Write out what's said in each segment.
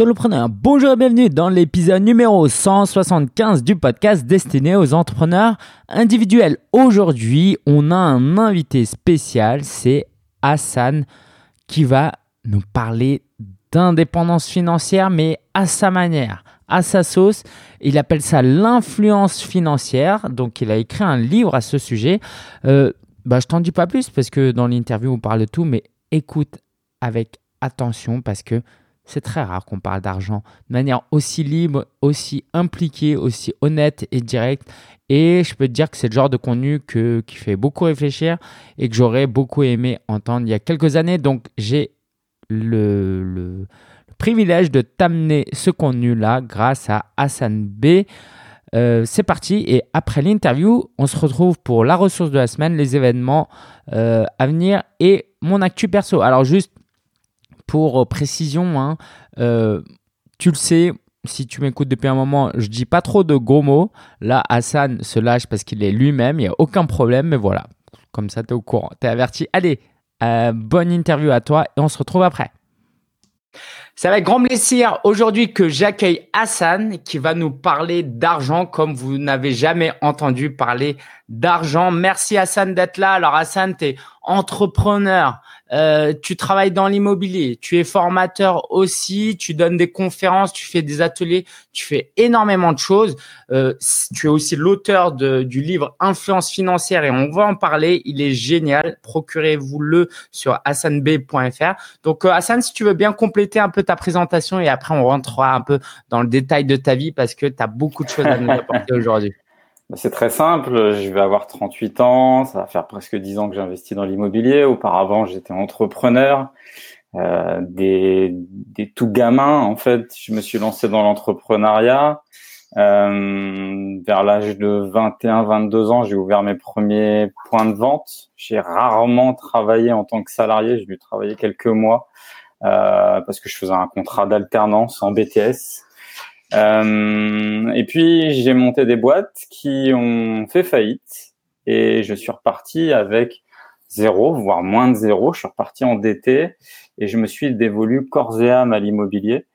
Solopreneur, bonjour et bienvenue dans l'épisode numéro 175 du podcast destiné aux entrepreneurs individuels. Aujourd'hui, on a un invité spécial, c'est Hassan qui va nous parler d'indépendance financière, mais à sa manière, à sa sauce. Il appelle ça l'influence financière. Donc, il a écrit un livre à ce sujet. Euh, bah, je t'en dis pas plus parce que dans l'interview, on parle de tout, mais écoute avec attention parce que c'est très rare qu'on parle d'argent de manière aussi libre, aussi impliquée, aussi honnête et directe. Et je peux te dire que c'est le genre de contenu qui fait beaucoup réfléchir et que j'aurais beaucoup aimé entendre il y a quelques années. Donc j'ai le, le, privilège de t'amener ce contenu-là grâce à Hassan B. Euh, c'est parti et après l'interview, on se retrouve pour la ressource de la semaine, les événements euh, à venir et mon actu perso. Alors juste pour euh, précision, hein, euh, tu le sais, si tu m'écoutes depuis un moment, je dis pas trop de gros mots. Là, Hassan se lâche parce qu'il est lui-même, il n'y a aucun problème, mais voilà, comme ça, tu es au courant, tu es averti. Allez, euh, bonne interview à toi et on se retrouve après. Va être grand plaisir aujourd'hui que j'accueille Hassan qui va nous parler d'argent comme vous n'avez jamais entendu parler d'argent. Merci Hassan d'être là. Alors Hassan, tu es entrepreneur, euh, tu travailles dans l'immobilier, tu es formateur aussi, tu donnes des conférences, tu fais des ateliers, tu fais énormément de choses. Euh, tu es aussi l'auteur du livre Influence financière et on va en parler. Il est génial. Procurez-vous-le sur hassanb.fr. Donc euh, Hassan, si tu veux bien compléter un peu ta présentation et après on rentrera un peu dans le détail de ta vie parce que tu as beaucoup de choses à nous apporter aujourd'hui. Bah, c'est très simple, je vais avoir 38 ans, ça va faire presque 10 ans que j'investis dans l'immobilier. Auparavant, j'étais entrepreneur. Euh, des, tout gamins, en fait, je me suis lancé dans l'entrepreneuriat. Euh, vers l'âge de 21-22 ans, j'ai ouvert mes premiers points de vente. J'ai rarement travaillé en tant que salarié, j'ai dû travailler quelques mois euh, parce que je faisais un contrat d'alternance en BTS. Euh, et puis j'ai monté des boîtes qui ont fait faillite et je suis reparti avec zéro, voire moins de zéro. Je suis reparti endetté et je me suis dévolu corps et âme à l'immobilier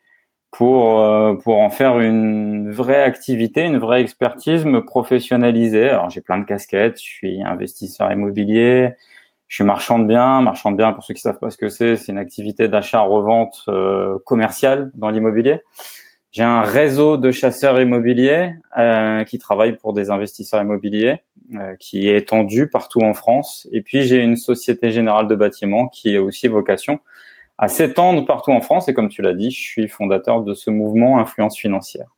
pour euh, pour en faire une vraie activité, une vraie expertise, me professionnaliser. Alors j'ai plein de casquettes. Je suis investisseur immobilier. Je suis marchand de biens. Marchand de biens, pour ceux qui savent pas ce que c'est, c'est une activité d'achat-revente euh, commerciale dans l'immobilier. J'ai un réseau de chasseurs immobiliers euh, qui travaillent pour des investisseurs immobiliers euh, qui est étendu partout en France. Et puis j'ai une société générale de bâtiments qui a aussi vocation à s'étendre partout en France. Et comme tu l'as dit, je suis fondateur de ce mouvement Influence financière.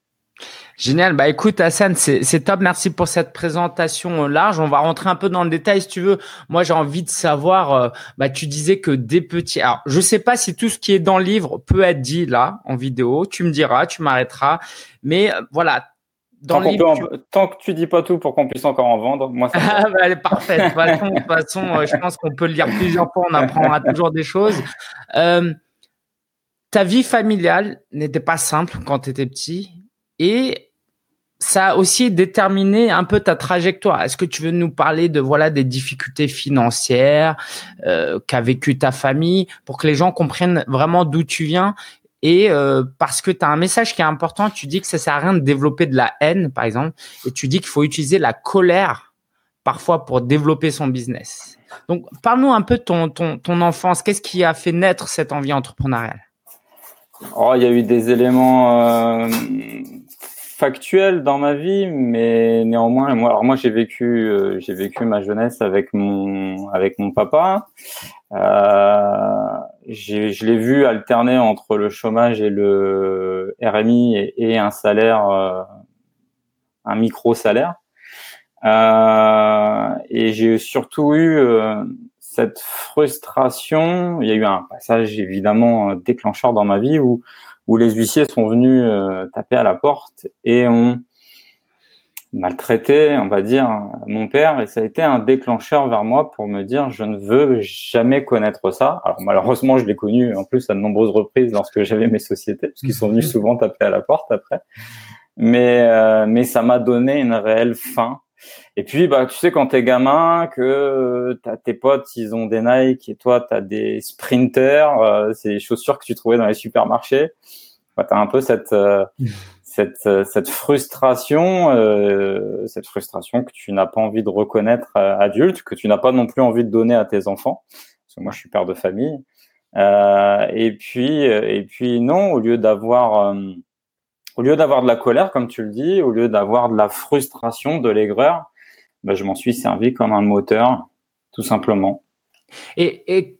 Génial. Bah écoute Hassan, c'est top. Merci pour cette présentation euh, large. On va rentrer un peu dans le détail si tu veux. Moi, j'ai envie de savoir. Euh, bah tu disais que des petits. Alors, je sais pas si tout ce qui est dans le livre peut être dit là en vidéo. Tu me diras, tu m'arrêteras. Mais euh, voilà. Dans tant, livre, tant, que tu dis pas tout pour qu'on puisse encore en vendre, moi ça. ah, bah, parfait. De toute façon, je pense qu'on peut le lire plusieurs fois. On apprendra toujours des choses. ta vie familiale n'était pas simple quand tu étais petit et ça a aussi déterminé un peu ta trajectoire. Est-ce que tu veux nous parler de voilà des difficultés financières euh, qu'a vécu ta famille pour que les gens comprennent vraiment d'où tu viens? Et euh, parce que tu as un message qui est important, tu dis que ça sert à rien de développer de la haine par exemple et tu dis qu'il faut utiliser la colère parfois pour développer son business. Donc parle-nous un peu de ton ton ton enfance, qu'est-ce qui a fait naître cette envie entrepreneuriale? Oh, il y a eu des éléments euh, factuel dans ma vie, mais néanmoins, moi, j'ai vécu, euh, j'ai vécu ma jeunesse avec mon avec mon papa. Euh, je l'ai vu alterner entre le chômage et le RMI et, un salaire, euh, un micro salaire. Euh, et j'ai surtout eu cette frustration. Il y a eu un passage évidemment déclencheur dans ma vie où où les huissiers sont venus euh, taper à la porte et ont maltraité, on va dire, mon père. Et ça a été un déclencheur vers moi pour me dire, je ne veux jamais connaître ça. Alors malheureusement, je l'ai connu en plus à de nombreuses reprises lorsque j'avais mes sociétés, parce qu'ils sont venus souvent taper à la porte après. Mais, euh, mais ça m'a donné une réelle faim et puis, bah, tu sais, quand t'es gamin, que t'as tes potes, ils ont des Nike et toi, t'as des sprinters, euh, c'est des chaussures que tu trouvais dans les supermarchés. bah, tu as un peu cette, cette, cette frustration, cette frustration que tu n'as pas envie de reconnaître adulte, que tu n'as pas non plus envie de donner à tes enfants. Parce que moi, je suis père de famille. et puis, et puis non, au lieu d'avoir au lieu d'avoir de la colère, comme tu le dis, au lieu d'avoir de la frustration, de l'aigreur, ben, je m'en suis servi comme un moteur, tout simplement. Et,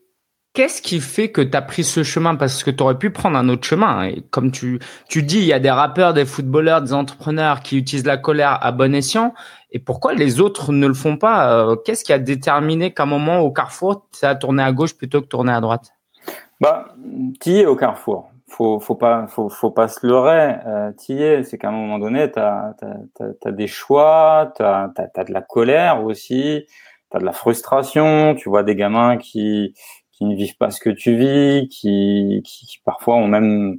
qu'est-ce qui fait que tu as pris ce chemin? Parce que tu aurais pu prendre un autre chemin. Et comme tu, tu dis, il y a des rappeurs, des footballeurs, des entrepreneurs qui utilisent la colère à bon escient. Et pourquoi les autres ne le font pas? Euh, Qu'est-ce qui a déterminé qu'à un moment, au carrefour, ça a tourné à gauche plutôt que tourné à droite? Bah, tu es au carrefour? Faut faut pas faut, faut pas se leurrer euh, es c'est qu'à un moment donné tu as, des choix tu as, de la colère aussi tu as de la frustration tu vois des gamins qui qui ne vivent pas ce que tu vis qui, qui, parfois ont même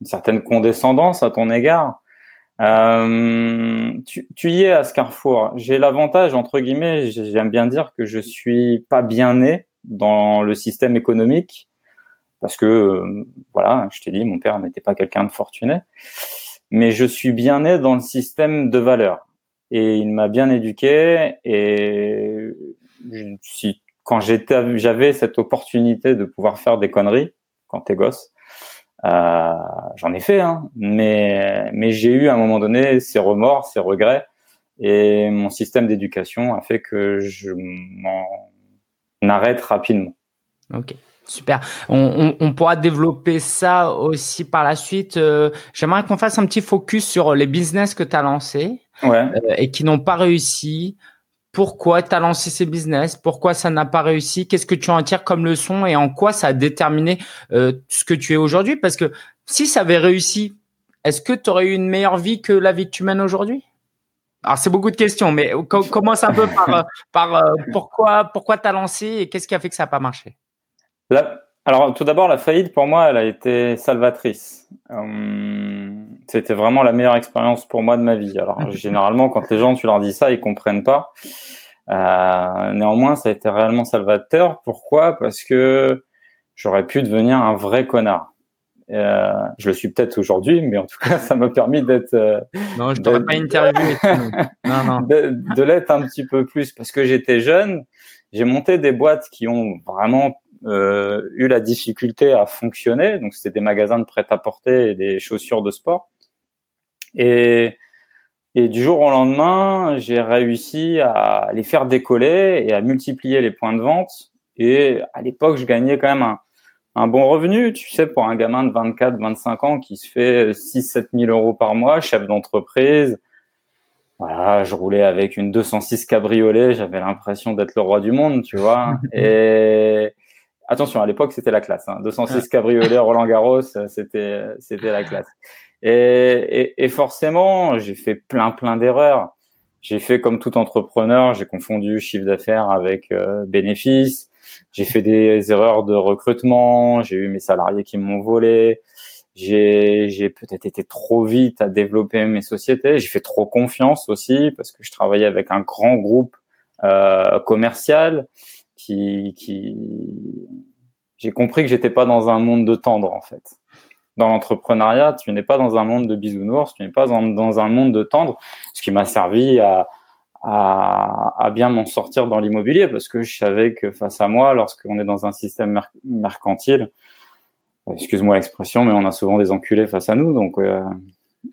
une certaine condescendance à ton égard. Euh, tu, tu y es à ce carrefour. J'ai l'avantage entre guillemets j'aime bien dire que je suis pas bien né dans le système économique parce que euh, voilà, je t'ai dit, mon père n'était pas quelqu'un de fortuné, mais je suis bien né dans le système de valeurs. Et il m'a bien éduqué. Et si quand j'étais j'avais cette opportunité de pouvoir faire des conneries quand t'es gosse, euh, j'en ai fait, hein, mais mais j'ai eu à un moment donné ces remords, ces regrets. Et mon système d'éducation a fait que je m'en arrête rapidement. Ok. Super. On, pourra développer ça aussi par la suite. Euh, j'aimerais qu'on fasse un petit focus sur les business que tu as lancés euh, et qui n'ont pas réussi. Pourquoi tu as lancé ces business? Pourquoi ça n'a pas réussi? Qu'est-ce que tu en tires comme leçon? Et en quoi ça a déterminé euh, ce que tu es aujourd'hui? Parce que si ça avait réussi, est-ce que tu aurais eu une meilleure vie que la vie que tu mènes aujourd'hui? Alors c'est beaucoup de questions, mais commence un peu par, par pourquoi pourquoi as lancé et qu'est-ce qui a fait que ça n'a pas marché? Alors, tout d'abord, la faillite, pour moi, elle a été salvatrice. Euh, c'était vraiment la meilleure expérience pour moi de ma vie. Alors, généralement, quand les gens, tu leur dis ça, ils comprennent pas. Euh, néanmoins, ça a été réellement salvateur. Pourquoi? Parce que j'aurais pu devenir un vrai connard. Euh, je le suis peut-être aujourd'hui, mais en tout cas, ça m'a permis d'être. non, je t'aurais pas interviewé. non, non. De, de l'être un petit peu plus parce que j'étais jeune. J'ai monté des boîtes qui ont vraiment euh, eu la difficulté à fonctionner. Donc, c'était des magasins de prêt-à-porter et des chaussures de sport. Et, et du jour au lendemain, j'ai réussi à les faire décoller et à multiplier les points de vente. Et à l'époque, je gagnais quand même un, un bon revenu, tu sais, pour un gamin de 24, 25 ans qui se fait 6, 7 000 euros par mois, chef d'entreprise. Voilà, je roulais avec une 206 cabriolet, j'avais l'impression d'être le roi du monde, tu vois. Et, Attention, à l'époque, c'était la classe. Hein. 206 cabriolet Roland Garros, c'était c'était la classe. Et, et, et forcément, j'ai fait plein plein d'erreurs. J'ai fait comme tout entrepreneur, j'ai confondu chiffre d'affaires avec euh, bénéfice. J'ai fait des erreurs de recrutement. J'ai eu mes salariés qui m'ont volé. J'ai j'ai peut-être été trop vite à développer mes sociétés. J'ai fait trop confiance aussi parce que je travaillais avec un grand groupe euh, commercial j'ai compris que j'étais pas dans un monde de tendre en fait. Dans l'entrepreneuriat, tu n'es pas dans un monde de bisounours, tu n'es pas dans, un monde de tendre, ce qui m'a servi à bien m'en sortir dans l'immobilier parce que je savais que face à moi, lorsqu'on est dans un système mercantile, excuse-moi l'expression, mais on a souvent des enculés face à nous, donc euh,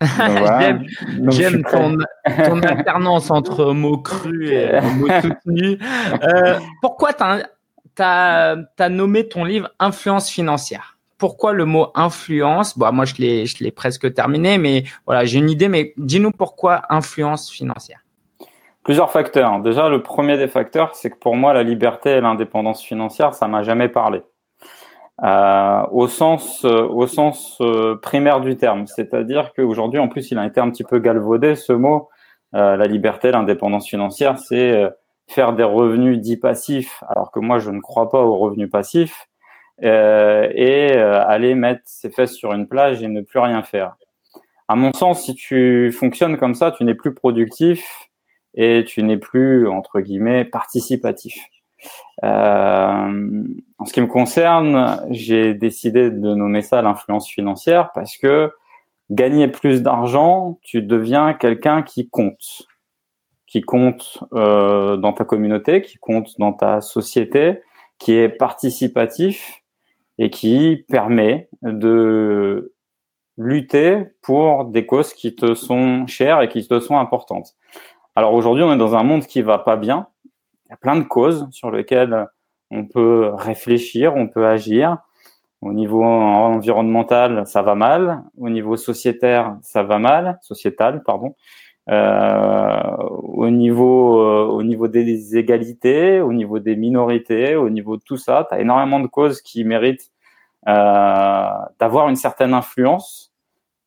J'aime ton, ton, alternance entre mots crus et mots soutenus. Euh, pourquoi tu as, as, nommé ton livre Influence financière Pourquoi le mot influence bon, Moi, je l'ai presque terminé, mais voilà, j'ai une idée, mais dis-nous pourquoi influence financière Plusieurs facteurs. Déjà, le premier des facteurs, c'est que pour moi, la liberté et l'indépendance financière, ça m'a jamais parlé. Euh, au sens, euh, au sens euh, primaire du terme. C'est-à-dire qu'aujourd'hui, en plus, il a été un petit peu galvaudé ce mot. la liberté, l'indépendance financière, c'est faire des revenus dits passifs, alors que moi, je ne crois pas aux revenus passifs, et aller mettre ses fesses sur une plage et ne plus rien faire. À mon sens, si tu fonctionnes comme ça, tu n'es plus productif et tu n'es plus, entre guillemets, participatif. Euh, en ce qui me concerne, j'ai décidé de nommer ça l'influence financière parce que gagner plus d'argent, tu deviens quelqu'un qui compte, qui compte euh, dans ta communauté, qui compte dans ta société, qui est participatif et qui permet de lutter pour des causes qui te sont chères et qui te sont importantes. Alors aujourd'hui, on est dans un monde qui va pas bien. Il y a plein de causes sur lesquelles on peut réfléchir, on peut agir. Au niveau environnemental, ça va mal. Au niveau sociétaire, ça va mal, sociétal, pardon. Euh, au niveau euh, au niveau des égalités, au niveau des minorités, au niveau de tout ça, tu as énormément de causes qui méritent euh, d'avoir une certaine influence.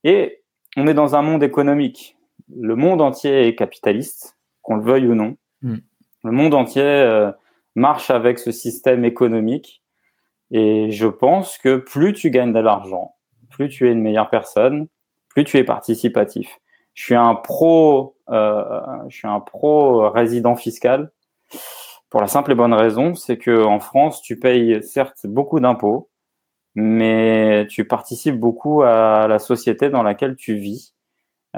Et on est dans un monde économique. Le monde entier est capitaliste, qu'on le veuille ou non. Mm. Le monde entier euh, marche avec ce système économique. Et je pense que plus tu gagnes de l'argent, plus tu es une meilleure personne, plus tu es participatif. Je suis un pro, euh, je suis un pro résident fiscal pour la simple et bonne raison, c'est que en France, tu payes certes beaucoup d'impôts, mais tu participes beaucoup à la société dans laquelle tu vis.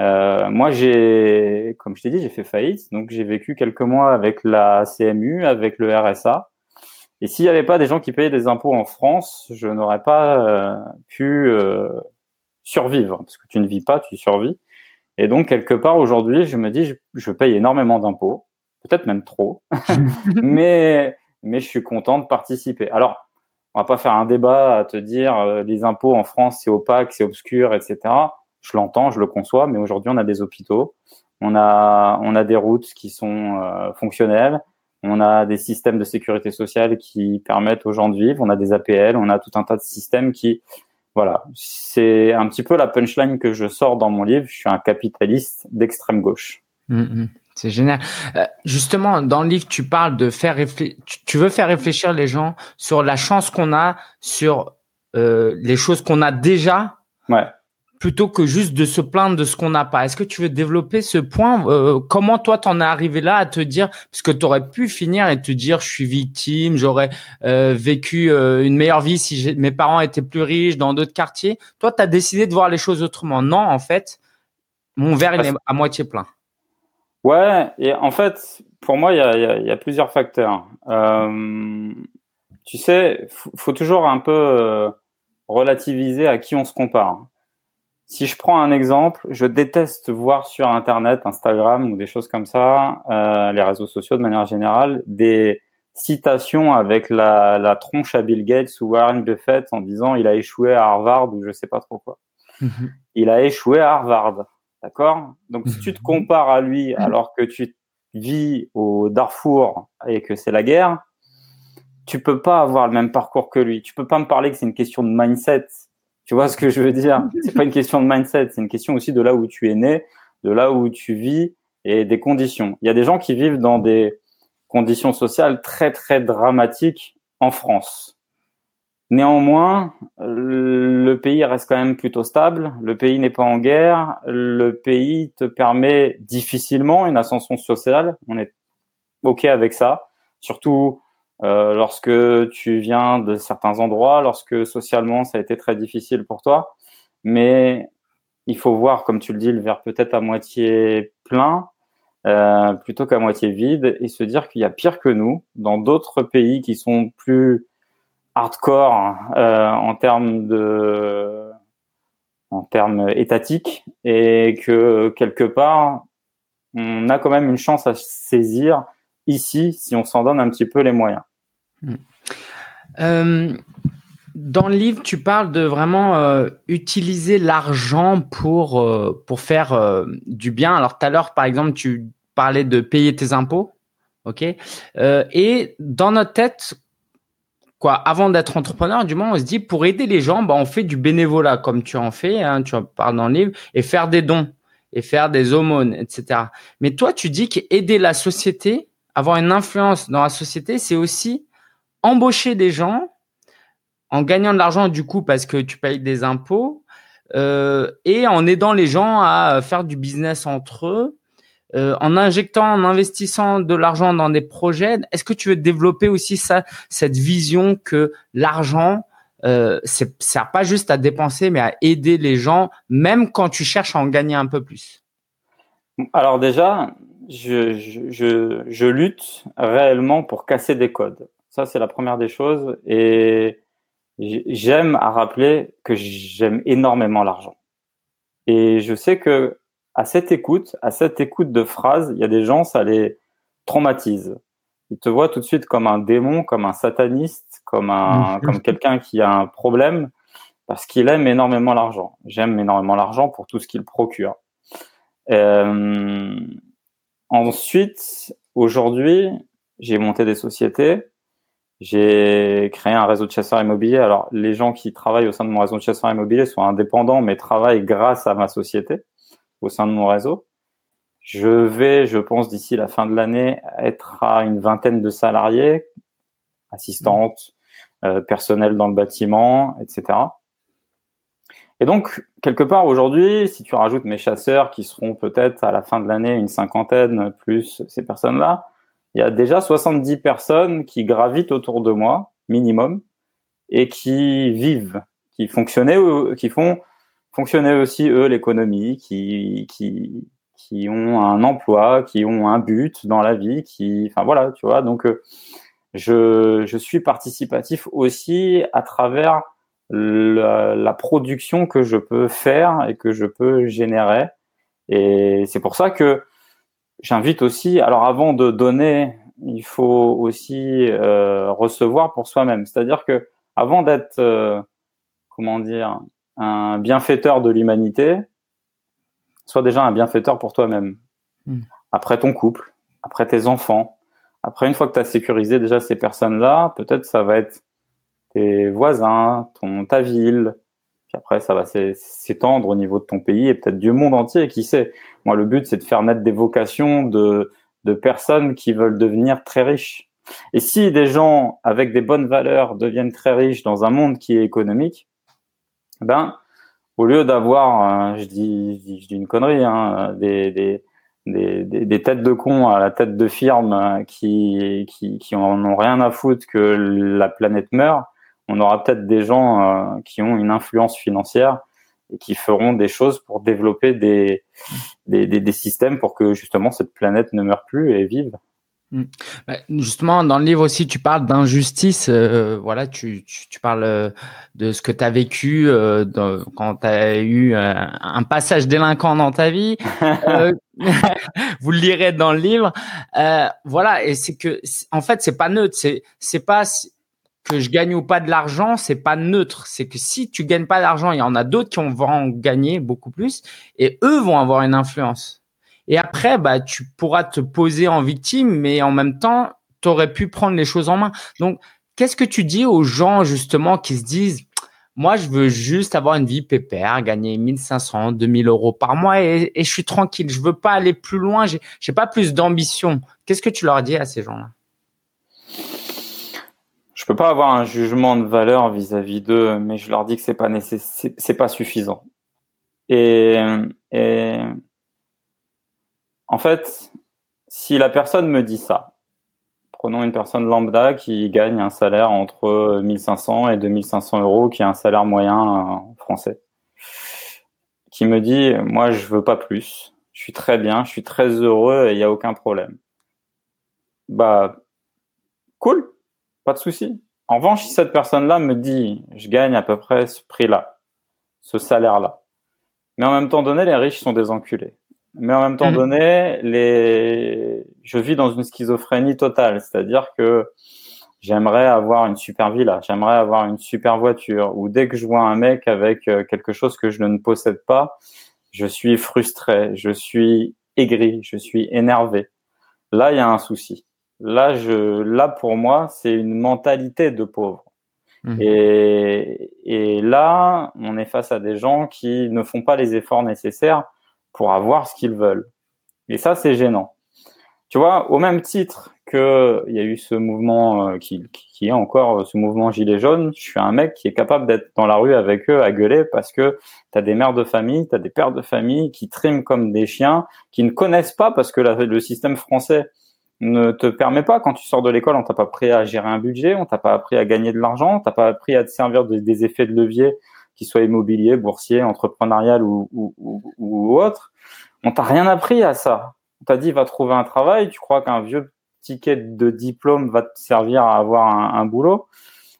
Euh, moi, j'ai, comme je t'ai dit, j'ai fait faillite, donc j'ai vécu quelques mois avec la CMU, avec le RSA. Et s'il n'y avait pas des gens qui payaient des impôts en France, je n'aurais pas euh, pu euh, survivre, parce que tu ne vis pas, tu survis. Et donc, quelque part, aujourd'hui, je me dis, je, je paye énormément d'impôts, peut-être même trop, mais, mais je suis content de participer. Alors, on va pas faire un débat à te dire euh, les impôts en France c'est opaque, c'est obscur, etc. Je l'entends, je le conçois, mais aujourd'hui on a des hôpitaux, on a on a des routes qui sont euh, fonctionnelles, on a des systèmes de sécurité sociale qui permettent aux gens de vivre, on a des APL, on a tout un tas de systèmes qui voilà, c'est un petit peu la punchline que je sors dans mon livre. Je suis un capitaliste d'extrême gauche. Mmh, mmh. C'est génial. Euh, justement, dans le livre, tu parles de faire réfléchir. Tu veux faire réfléchir les gens sur la chance qu'on a, sur euh, les choses qu'on a déjà, ouais. Plutôt que juste de se plaindre de ce qu'on n'a pas. Est-ce que tu veux développer ce point euh, Comment toi, t'en es arrivé là à te dire parce que tu aurais pu finir et te dire, je suis victime, j'aurais euh, vécu euh, une meilleure vie si mes parents étaient plus riches dans d'autres quartiers. Toi, tu as décidé de voir les choses autrement. Non, en fait, mon verre il est à moitié plein. Ouais, et en fait, pour moi, il y a, y, a, y a, plusieurs facteurs. Tu sais, faut, faut toujours un peu relativiser à qui on se compare. Si je prends un exemple, je déteste voir sur Internet, Instagram ou des choses comme ça, euh, les réseaux sociaux de manière générale, des citations avec la, la, tronche à Bill Gates ou Warren Buffett en disant il a échoué à Harvard ou je sais pas trop quoi. Mm -hmm. Il a échoué à Harvard. D'accord? Donc, si tu te compares à lui alors que tu vis au Darfour et que c'est la guerre, tu peux pas avoir le même parcours que lui. Tu peux pas me parler que c'est une question de mindset. Tu vois ce que je veux dire? C'est pas une question de mindset, c'est une question aussi de là où tu es né, de là où tu vis et des conditions. Il y a des gens qui vivent dans des conditions sociales très très dramatiques en France. Néanmoins, le pays reste quand même plutôt stable. Le pays n'est pas en guerre. Le pays te permet difficilement une ascension sociale. On est OK avec ça. Surtout euh, lorsque tu viens de certains endroits, lorsque socialement ça a été très difficile pour toi. Mais il faut voir, comme tu le dis, le verre peut-être à moitié plein euh, plutôt qu'à moitié vide et se dire qu'il y a pire que nous dans d'autres pays qui sont plus hardcore euh, en termes de en termes étatiques et que quelque part on a quand même une chance à saisir ici si on s'en donne un petit peu les moyens. Hmm. Euh, dans le livre, tu parles de vraiment euh, utiliser l'argent pour, euh, pour faire du bien. Alors tout à l'heure, par exemple, tu parlais de payer tes impôts. OK? Et dans notre tête, quoi, avant d'être entrepreneur, du moins, on se dit pour aider les gens, bah, on fait du bénévolat comme tu en fais, hein, tu en parles dans le livre, et faire des dons et faire des aumônes, etc. Mais toi, tu dis qu'aider la société, avoir une influence dans la société, c'est aussi embaucher des gens en gagnant de l'argent du coup parce que tu payes des impôts euh, et en aidant les gens à faire du business entre eux euh, en injectant, en investissant de l'argent dans des projets, est-ce que tu veux développer aussi cette vision que l'argent, euh, sert pas juste à dépenser, mais à aider les gens, même quand tu cherches à en gagner un peu plus? Alors déjà, je, je, je lutte réellement pour casser des codes. Ça, c'est la première des choses. Et j'aime à rappeler que j'aime énormément l'argent. Et je sais que à cette écoute, à cette écoute de phrases, il y a des gens, ça les traumatise. Ils te voient tout de suite comme un démon, comme un sataniste, comme un, comme quelqu'un qui a un problème, parce qu'il aime énormément l'argent. J'aime énormément l'argent pour tout ce qu'il procure. Euh, ensuite, aujourd'hui, j'ai monté des sociétés. J'ai créé un réseau de chasseurs immobiliers. Alors, les gens qui travaillent au sein de mon réseau de chasseurs immobiliers sont indépendants, mais travaillent grâce à ma société au sein de mon réseau. Je vais, je pense, d'ici la fin de l'année, être à une vingtaine de salariés, assistantes, euh, personnel dans le bâtiment, etc. Et donc, quelque part aujourd'hui, si tu rajoutes mes chasseurs qui seront peut-être à la fin de l'année une cinquantaine plus ces personnes-là, il y a déjà 70 personnes qui gravitent autour de moi, minimum, et qui vivent, qui fonctionnaient, qui font fonctionner aussi eux l'économie, qui, qui, qui ont un emploi, qui ont un but dans la vie, qui, enfin voilà, tu vois. Donc, euh, je, je suis participatif aussi à travers la, la, production que je peux faire et que je peux générer. Et c'est pour ça que j'invite aussi, alors avant de donner, il faut aussi euh, recevoir pour soi-même. C'est-à-dire que avant d'être, euh, comment dire, un bienfaiteur de l'humanité, sois déjà un bienfaiteur pour toi-même. Hmm. Après ton couple, après tes enfants, après une fois que tu as sécurisé déjà ces personnes-là, peut-être ça va être tes voisins, ton, ta ville, puis après ça va s'étendre au niveau de ton pays et peut-être du monde entier, qui sait. Moi, le but, c'est de faire naître des vocations de, de personnes qui veulent devenir très riches. Et si des gens avec des bonnes valeurs deviennent très riches dans un monde qui est économique, ben, au lieu d'avoir, euh, je, dis, je dis une connerie, hein, des, des, des, des, têtes de cons à la tête de firmes euh, qui, qui, qui en ont rien à foutre que la planète meurt, on aura peut-être des gens euh, qui ont une influence financière et qui feront des choses pour développer des, des, des, systèmes pour que justement cette planète ne meure plus et vive. Mm. Bah, justement, dans le livre aussi, tu parles d'injustice. Euh, voilà, tu, tu, tu, parles euh, de ce que tu as vécu euh, quand tu as eu un passage délinquant dans ta vie. vous le lirez dans le livre. voilà, et c'est que, en fait, c'est pas neutre. C'est, c'est pas que je gagne ou pas de l'argent, c'est pas neutre. C'est que si tu gagnes pas d'argent, il y en a d'autres qui vont en gagner beaucoup plus, et eux vont avoir une influence. Et après, bah, tu pourras te poser en victime, mais en même temps, tu aurais pu prendre les choses en main. Donc, qu'est-ce que tu dis aux gens justement qui se disent, moi, je veux juste avoir une vie pépère, gagner 1500, 2000 euros par mois et, je suis tranquille. Je veux pas aller plus loin. J'ai, j'ai pas plus d'ambition. Qu'est-ce que tu leur dis à ces gens-là? Je peux pas avoir un jugement de valeur vis-à-vis d'eux, mais je leur dis que c'est pas nécessaire, c'est pas suffisant. Et, et en fait, si la personne me dit ça, prenons une personne lambda qui gagne un salaire entre 1500 et 2500 euros, qui a un salaire moyen euh, français, qui me dit, moi, je veux pas plus, je suis très bien, je suis très heureux et il n'y a aucun problème. Bah, cool, pas de souci. En revanche, si cette personne-là me dit, je gagne à peu près ce prix-là, ce salaire-là, mais en même temps donné, les riches sont des enculés mais en même temps mhm. donné, les... je vis dans une schizophrénie totale. C'est-à-dire que j'aimerais avoir une super villa, j'aimerais avoir une super voiture, ou dès que je vois un mec avec euh, quelque chose que je ne possède pas, je suis frustré, je suis aigri, je suis énervé. Là, il y a un souci. Là, je, là pour moi, c'est une mentalité de pauvre. Mhm. Et, et là, on est face à des gens qui ne font pas les efforts nécessaires pour avoir ce qu'ils veulent. Et ça, c'est gênant. Tu vois, au même titre qu'il y a eu ce mouvement euh, qui, qui est encore euh, ce mouvement gilet jaune, je suis un mec qui est capable d'être dans la rue avec eux à gueuler parce que tu as des mères de famille, tu as des pères de famille qui triment comme des chiens, qui ne connaissent pas parce que le système français ne te permet pas, quand tu sors de l'école, on t'a pas appris à gérer un budget, on t'a pas appris à gagner de l'argent, on pas appris à te servir des effets de levier, qu'ils soient immobiliers, boursiers, entrepreneurial ou, ou, ou, autre. On t'a rien appris à ça. On t'a dit, va trouver un travail, tu crois qu'un vieux ticket de diplôme va te servir à avoir un, boulot.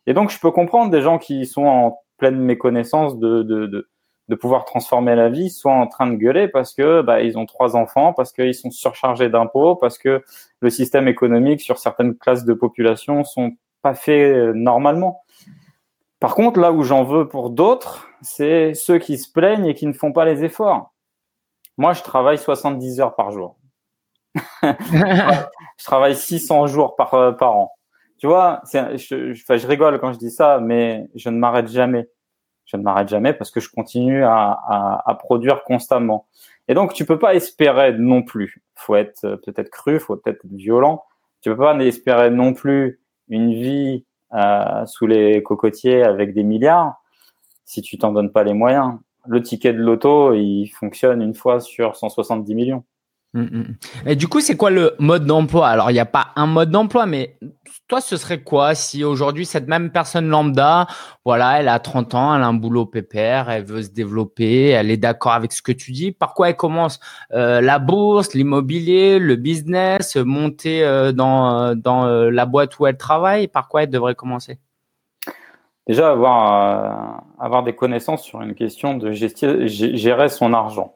Et donc, je peux comprendre des gens qui sont en pleine méconnaissance de, de, de, de pouvoir transformer la vie, soit en train de gueuler parce que bah, ils ont trois enfants, parce qu'ils sont surchargés d'impôts, parce que le système économique sur certaines classes de population sont pas faits euh, normalement. Par contre, là où j'en veux pour d'autres, c'est ceux qui se plaignent et qui ne font pas les efforts. Moi, je travaille 70 heures par jour. je travaille 600 jours par, euh, par an. Tu vois, je, je, je rigole quand je dis ça, mais je ne m'arrête jamais je ne m'arrête jamais parce que je continue à, produire constamment. Et donc, tu peux pas espérer non plus. Faut être euh, peut-être cru, faut peut-être être violent. Tu peux pas espérer non plus une vie euh, sous les cocotiers avec des milliards si tu t'en donnes pas les moyens. Le ticket de loto, il fonctionne une fois sur 170 millions. Mm, mm. Et du coup, c'est quoi le mode d'emploi? Alors, il n'y a pas un mode d'emploi, mais toi, ce serait quoi si aujourd'hui, cette même personne lambda, voilà, elle a 30 ans, elle a un boulot pépère, elle veut se développer, elle est d'accord avec ce que tu dis. Par quoi elle commence? Euh, La bourse, l'immobilier, le business, monter euh, dans, dans euh, la boîte où elle travaille? Par quoi elle devrait commencer? Déjà, avoir, avoir des connaissances sur une question de gérer son argent.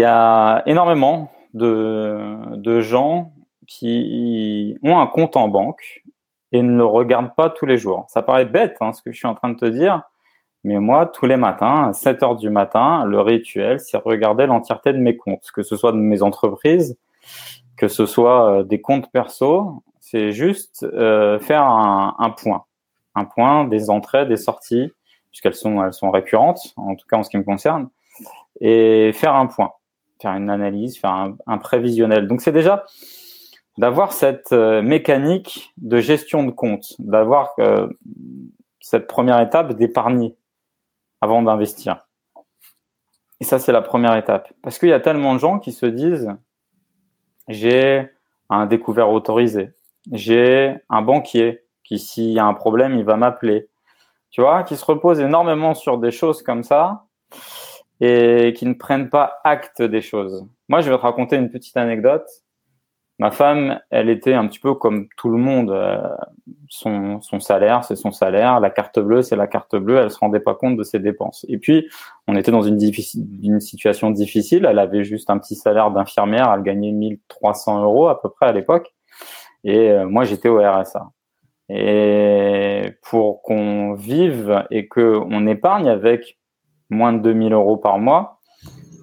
Il y a énormément de, gens qui ont un compte en banque et ne le regardent pas tous les jours. Ça paraît bête, hein, ce que je suis en train de te dire, mais moi, tous les matins, à 7 heures du matin, le rituel, c'est regarder l'entièreté de mes comptes, que ce soit de mes entreprises, que ce soit euh, des comptes perso, c'est juste euh, faire un, point, un point des entrées, des sorties, puisqu'elles sont, elles sont récurrentes, en tout cas en ce qui me concerne, et faire un point, faire une analyse, faire un, prévisionnel. Donc c'est déjà d'avoir cette euh, mécanique de gestion de compte, d'avoir euh, cette première étape d'épargner avant d'investir. Et ça, c'est la première étape. Parce qu'il y a tellement de gens qui se disent, j'ai un découvert autorisé, j'ai un banquier qui, s'il y a un problème, il va m'appeler. Tu vois, qui se reposent énormément sur des choses comme ça et qui ne prennent pas acte des choses. Moi, je vais te raconter une petite anecdote. Ma femme, elle était un petit peu comme tout le monde. Euh, son, son salaire, c'est son salaire. La carte bleue, c'est la carte bleue. Elle se rendait pas compte de ses dépenses. Et puis, on était dans une, une situation difficile. Elle avait juste un petit salaire d'infirmière. Elle gagnait 1300 euros à peu près à l'époque. Et euh, moi, j'étais au RSA. Et pour qu'on vive et qu'on épargne avec moins de 2000 euros par mois,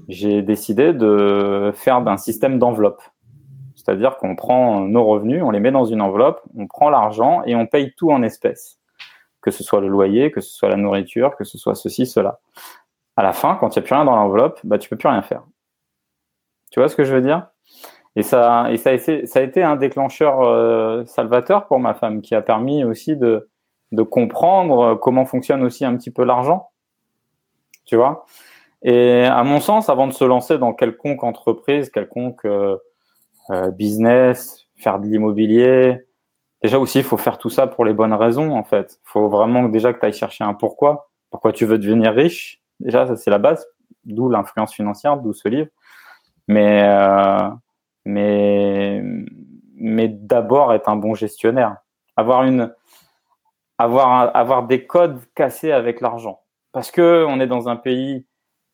j'ai décidé de faire d'un système d'enveloppe. C'est-à-dire qu'on prend nos revenus, on les met dans une enveloppe, on prend l'argent et on paye tout en espèces. Que ce soit le loyer, que ce soit la nourriture, que ce soit ceci, cela. À la fin, quand il n'y a plus rien dans l'enveloppe, bah, tu peux plus rien faire. Tu vois ce que je veux dire? Et ça, et ça, a été, un déclencheur euh, salvateur pour ma femme qui a permis aussi de, de comprendre comment fonctionne aussi un petit peu l'argent. Tu vois Et à mon sens, avant de se lancer dans quelconque entreprise, quelconque euh, euh, business, faire de l'immobilier. Déjà aussi, il faut faire tout ça pour les bonnes raisons, en fait. Il faut vraiment déjà que tu ailles chercher un pourquoi. Pourquoi tu veux devenir riche Déjà, ça c'est la base. D'où l'influence financière, d'où ce livre. Mais, euh, mais, mais d'abord être un bon gestionnaire. Avoir une, avoir, avoir des codes cassés avec l'argent. Parce que on est dans un pays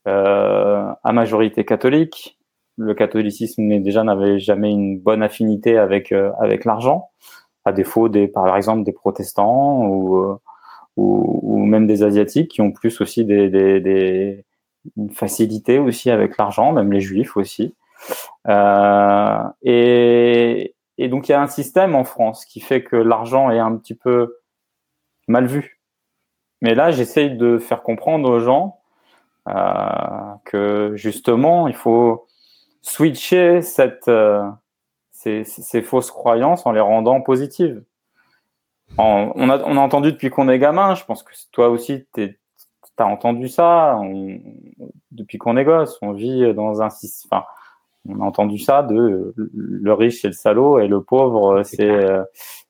euh, à majorité catholique, le catholicisme déjà n'avait jamais une bonne affinité avec euh, avec l'argent, à défaut des par exemple des protestants ou, euh, même des asiatiques qui ont plus aussi des, des, une facilité aussi avec l'argent, même les juifs aussi. Et donc il y a un système en France qui fait que l'argent est un petit peu mal vu. Mais là, j'essaye de faire comprendre aux gens euh, que justement, il faut switcher cette, euh, ces, ces, fausses croyances en les rendant positives. on, a, on a entendu depuis qu'on est gamin, je pense que toi aussi, tu as entendu ça depuis qu'on est gosse. On vit dans un enfin, on a entendu ça de le riche c'est le salaud et le pauvre c'est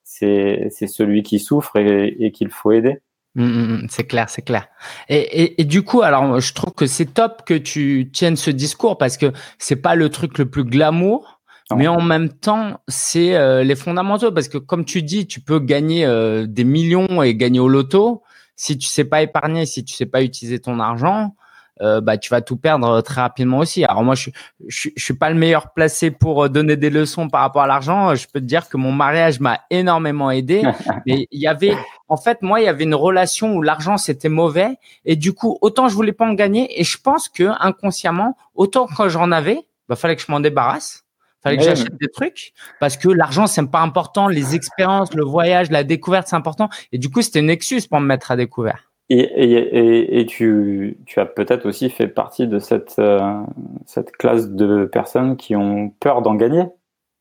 c'est c'est celui qui souffre et, et qu'il faut aider. Mmh, mmh, mmh. c'est clair, c'est clair. Et, et, et, du coup, alors je trouve que c'est top que tu tiennes ce discours parce que c'est pas le truc le plus glamour, mais en même temps, c'est euh, les fondamentaux parce que comme tu dis, tu peux gagner euh, des millions et gagner au loto si tu sais pas épargner, si tu sais pas utiliser ton argent. Euh, bah tu vas tout perdre très rapidement aussi. Alors moi je je, je suis pas le meilleur placé pour donner des leçons par rapport à l'argent. Je peux te dire que mon mariage m'a énormément aidé, mais il y avait en fait moi il y avait une relation où l'argent c'était mauvais et du coup autant je voulais pas en gagner et je pense que inconsciemment autant quand j'en avais, bah fallait que je m'en débarrasse fallait que j'achète des trucs parce que l'argent c'est pas important, les expériences, le voyage, la découverte c'est important et du coup c'était une excuse pour me mettre à découvert. Et, et, et, tu, tu as peut-être aussi fait partie de cette, euh, cette classe de personnes qui ont peur d'en gagner.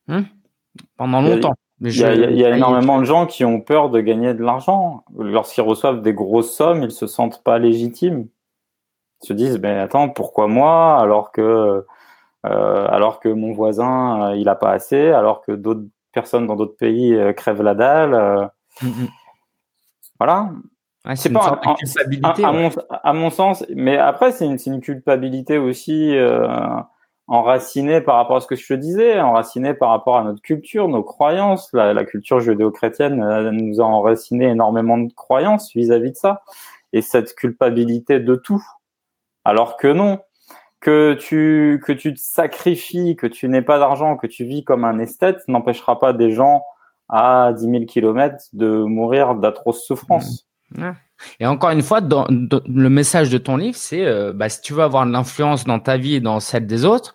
Hum? Pendant longtemps. Il y a, il y a énormément de gens qui ont peur de gagner de l'argent. Lorsqu'ils reçoivent des grosses sommes, ils se sentent pas légitimes. Ils se disent, ben attends, pourquoi moi alors que euh, alors que mon voisin, euh, il a pas assez, alors que d'autres personnes dans d'autres pays euh, crèvent la dalle. Mm. Voilà. c'est pas une culpabilité. À, mon, sens, mais après, c'est une, une, culpabilité aussi enracinée par rapport à ce que je te disais, enracinée par rapport à notre culture, nos croyances. La, culture judéo-chrétienne nous a enraciné énormément de croyances vis-à-vis -vis de ça. Et cette culpabilité de tout. Alors que non, que tu que tu te sacrifies, que tu n'aies pas d'argent, que tu vis comme un esthète, n'empêchera pas des gens à 10 000 kilomètres de mourir d'atroces souffrances. Mmh. Et encore une fois, dans, le message de ton livre, c'est euh, bah, si tu veux avoir de l'influence dans ta vie et dans celle des autres,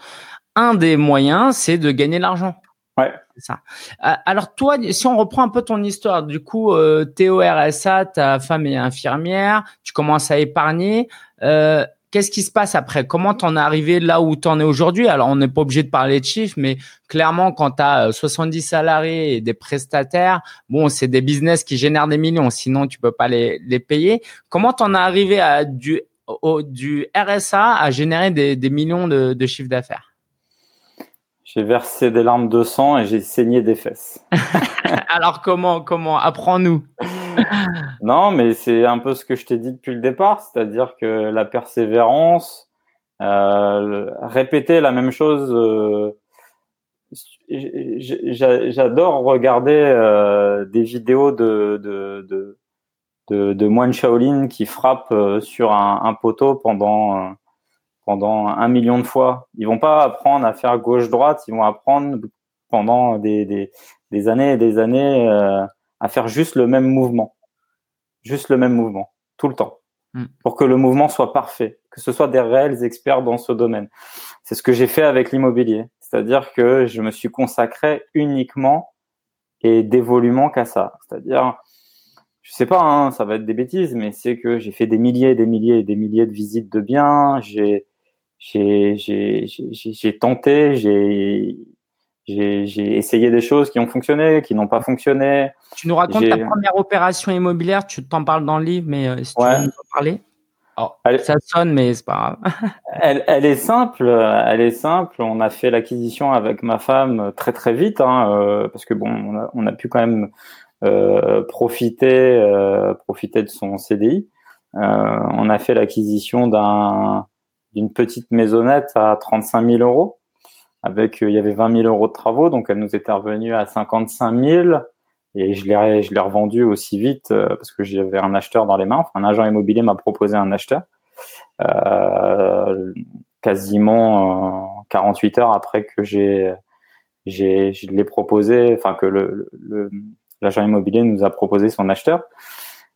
un des moyens, c'est de gagner de l'argent. Ouais. Ça. Euh, alors toi, si on reprend un peu ton histoire, du coup, euh, t'es au RSA, ta femme est infirmière, tu commences à épargner. Euh, Qu'est-ce qui se passe après? Comment t'en es arrivé là où t'en es aujourd'hui? Alors, on n'est pas obligé de parler de chiffres, mais clairement, quand tu as 70 salariés et des prestataires, bon, c'est des business qui génèrent des millions, sinon tu peux pas les, les payer. Comment t'en es arrivé à du, au, du RSA à générer des, des millions de, de chiffre d'affaires? J'ai versé des larmes de sang et j'ai saigné des fesses. Alors comment Comment? Apprends-nous. non, mais c'est un peu ce que je t'ai dit depuis le départ, c'est-à-dire que la persévérance, euh, répéter la même chose. Euh, J'adore regarder euh, des vidéos de, de, de, de, moines Shaolin qui frappent sur un, poteau pendant pendant un million de fois. Ils vont pas apprendre à faire gauche-droite, ils vont apprendre pendant des, des, des années et des années à faire juste le même mouvement. Juste le même mouvement, tout le temps. Mm. Pour que le mouvement soit parfait, que ce soit des réels experts dans ce domaine. C'est ce que j'ai fait avec l'immobilier. C'est-à-dire que je me suis consacré uniquement et dévolument qu'à ça. C'est-à-dire, je sais pas, hein, ça va être des bêtises, mais c'est que j'ai fait des milliers et des milliers et des milliers de visites de biens. J'ai, j'ai, j'ai, j'ai tenté, j'ai j'ai essayé des choses qui ont fonctionné, qui n'ont pas fonctionné. Tu nous racontes ta première opération immobilière, tu t'en parles dans le livre, mais euh, si tu veux nous en parler. Oh, ça sonne, mais c'est pas grave. elle, elle, est simple, elle est simple. On a fait l'acquisition avec ma femme très très vite, hein, euh, parce que bon, on a, on a, pu quand même euh, profiter euh, profiter de son CDI. Euh, on a fait l'acquisition d'un d'une petite maisonnette à 35 000 euros avec euh, il y avait 20 000 euros de travaux, donc elle nous était revenue à 55 000 et je l'ai je l'ai revendu aussi vite euh, parce que j'avais un acheteur dans les mains. Enfin, un agent immobilier m'a proposé un acheteur euh, quasiment 48 heures après que j'ai j'ai je l'ai proposé, enfin que le, l'agent immobilier nous a proposé son acheteur.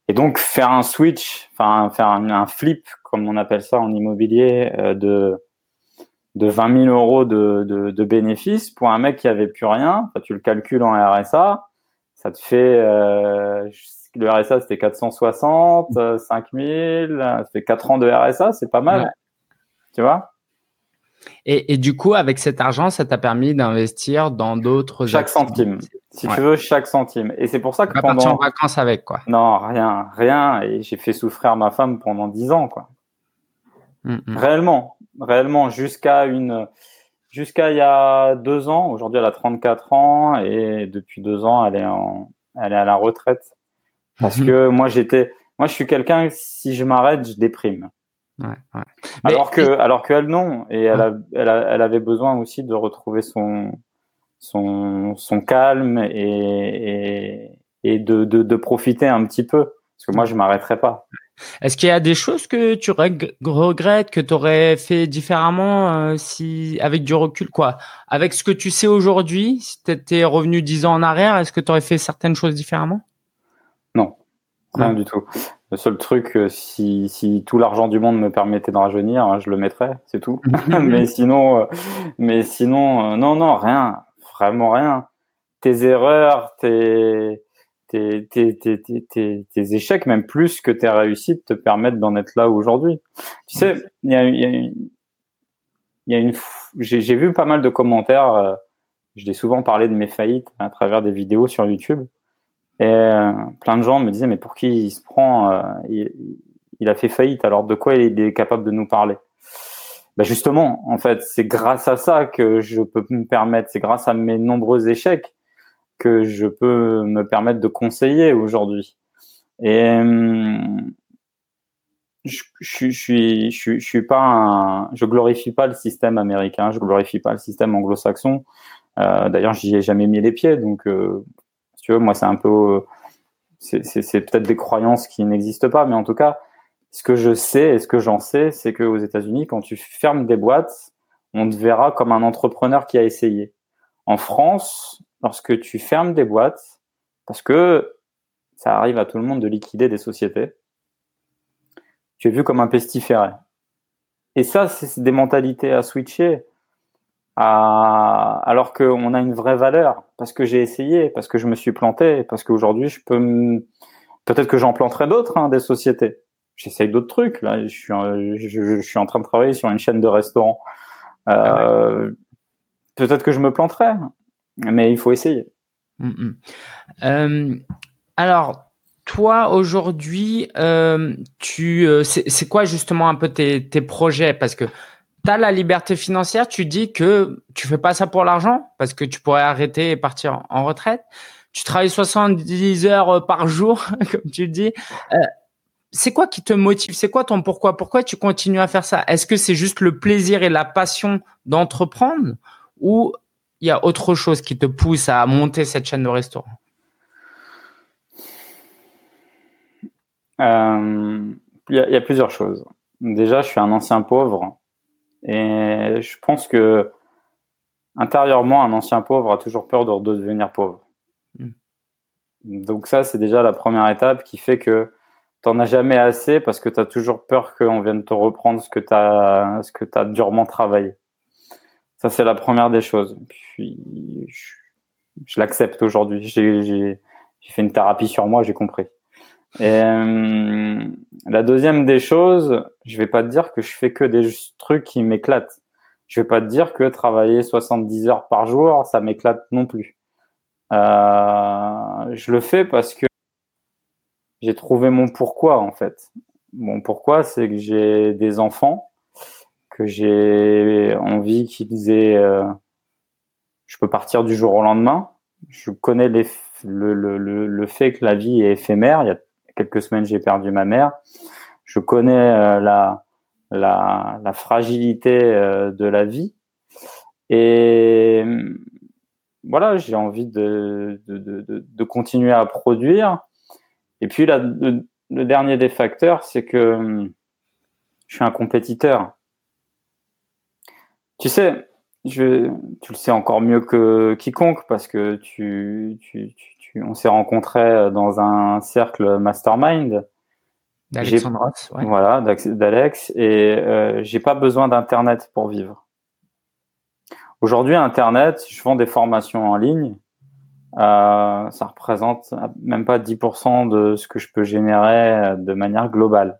Et donc faire un switch, enfin faire un, un, flip comme on appelle ça en immobilier de de 20 000 euros de, de, de, bénéfices pour un mec qui avait plus rien. tu le calcules en RSA, ça te fait euh, le RSA c'était 460, 5 000, ça fait 4 ans de RSA, c'est pas mal, tu vois? Et, du coup, avec cet argent, ça t'a permis d'investir dans d'autres. Chaque centime. Si tu veux, chaque centime. Et c'est pour ça que pas pendant. en vacances avec quoi. Non, rien, rien. Et j'ai fait souffrir ma femme pendant dix ans quoi. Mm, mm. Réellement, réellement, jusqu'à une, jusqu'à il y a deux ans. Aujourd'hui, elle a 34 ans et depuis deux ans, elle est en, elle est à la retraite. Parce mm-hmm. que moi, j'étais, moi, je suis quelqu'un, si je m'arrête, je déprime. Alors que, alors qu'elle non, et elle, a, elle, elle, avait besoin aussi de retrouver son, son, son calme et, et, de, de, de, profiter un petit peu, parce que moi je m'arrêterai pas. Est-ce qu'il y a des choses que tu regrettes, que tu aurais fait différemment euh, si, avec du recul, quoi? Avec ce que tu sais aujourd'hui, si tu étais revenu dix ans en arrière, est-ce que tu aurais fait certaines choses différemment? Non, rien du tout. Le seul truc, euh, si, si tout l'argent du monde me permettait d'en rajeunir, hein, je le mettrais, c'est tout. mais sinon, euh, mais sinon, euh, non, non, rien, vraiment rien. Tes erreurs, tes, tes, tes, tes, tes, échecs, même plus que tes réussites, te permettent d'en être là aujourd'hui. Tu sais, il y a, y une, y a une, j'ai vu pas mal de commentaires. je l'ai souvent parlé de mes faillites à travers des vidéos sur YouTube. Et euh, plein de gens me disaient, mais pour qui il se prend euh, il, a fait faillite, alors de quoi il est capable de nous parler? Ben Justement, en fait, c'est grâce à ça que je peux me permettre, c'est grâce à mes nombreux échecs que je peux me permettre de conseiller aujourd'hui. Et hum, je, je, suis, je, je suis pas un, je glorifie pas le système américain, je glorifie pas le système anglo-saxon. Euh, D'ailleurs, j'y ai jamais mis les pieds, donc euh, tu veux, moi, c'est un peu, c'est peut-être des croyances qui n'existent pas, mais en tout cas, ce que je sais et ce que j'en sais, c'est qu'aux États-Unis, quand tu fermes des boîtes, on te verra comme un entrepreneur qui a essayé. En France, lorsque tu fermes des boîtes, parce que ça arrive à tout le monde de liquider des sociétés, tu es vu comme un pestiféré. Et ça, c'est des mentalités à switcher alors qu'on a une vraie valeur parce que j'ai essayé, parce que je me suis planté, parce qu'aujourd'hui je peux peut-être que j'en planterai d'autres hein, des sociétés. J'essaye d'autres trucs là. Je suis, je, suis en train de travailler sur une chaîne de restaurants. Euh, peut-être que je me planterai, mais il faut essayer. Mm, mm. Euh, alors, toi aujourd'hui, euh, tu, c'est quoi justement un peu tes, tes projets? Parce que tu as la liberté financière, tu dis que tu fais pas ça pour l'argent parce que tu pourrais arrêter et partir en retraite. Tu travailles 70 heures euh, par jour, comme tu dis. Euh, c'est quoi qui te motive? C'est quoi ton pourquoi? Pourquoi tu continues à faire ça? Est-ce que c'est juste le plaisir et la passion d'entreprendre? Ou il y a autre chose qui te pousse à monter cette chaîne de restaurant euh, Il y, a plusieurs choses. Déjà, je suis un ancien pauvre et je pense que intérieurement, un ancien pauvre a toujours peur de devenir pauvre. Hmm. Donc ça, c'est déjà la première étape qui fait que tu n'en as jamais assez parce que tu as toujours peur qu'on vienne te reprendre ce que tu as durement travaillé. Ça, c'est la première des choses. Je l'accepte aujourd'hui. J'ai fait une thérapie sur moi, j'ai compris. Et euh, la deuxième des choses, je vais pas te dire que je fais que des trucs qui m'éclatent. Je vais pas te dire que travailler 70 heures par jour, ça m'éclate non plus. Euh, je le fais parce que j'ai trouvé mon pourquoi en fait. Mon pourquoi, c'est que j'ai des enfants, que j'ai envie qu'ils aient. Euh, je peux partir du jour au lendemain. Je connais les, le, le, le, fait que la vie est éphémère. Il y a quelques semaines, j'ai perdu ma mère. Je connais euh, la, la, la, fragilité euh, de la vie. Et voilà, j'ai envie de, de, de, de, continuer à produire. Et puis, là, le, dernier des facteurs, c'est que je suis un compétiteur. Tu sais, je, tu le sais encore mieux que quiconque parce que tu, tu, on s'est rencontrés euh, dans un cercle mastermind. D'Alexandre Voilà, d'Alex. Et euh, j'ai pas besoin d'Internet pour vivre. Aujourd'hui, Internet, je vends des formations en ligne. Euh, ça représente même pas 10% de ce que je peux générer euh, de manière globale.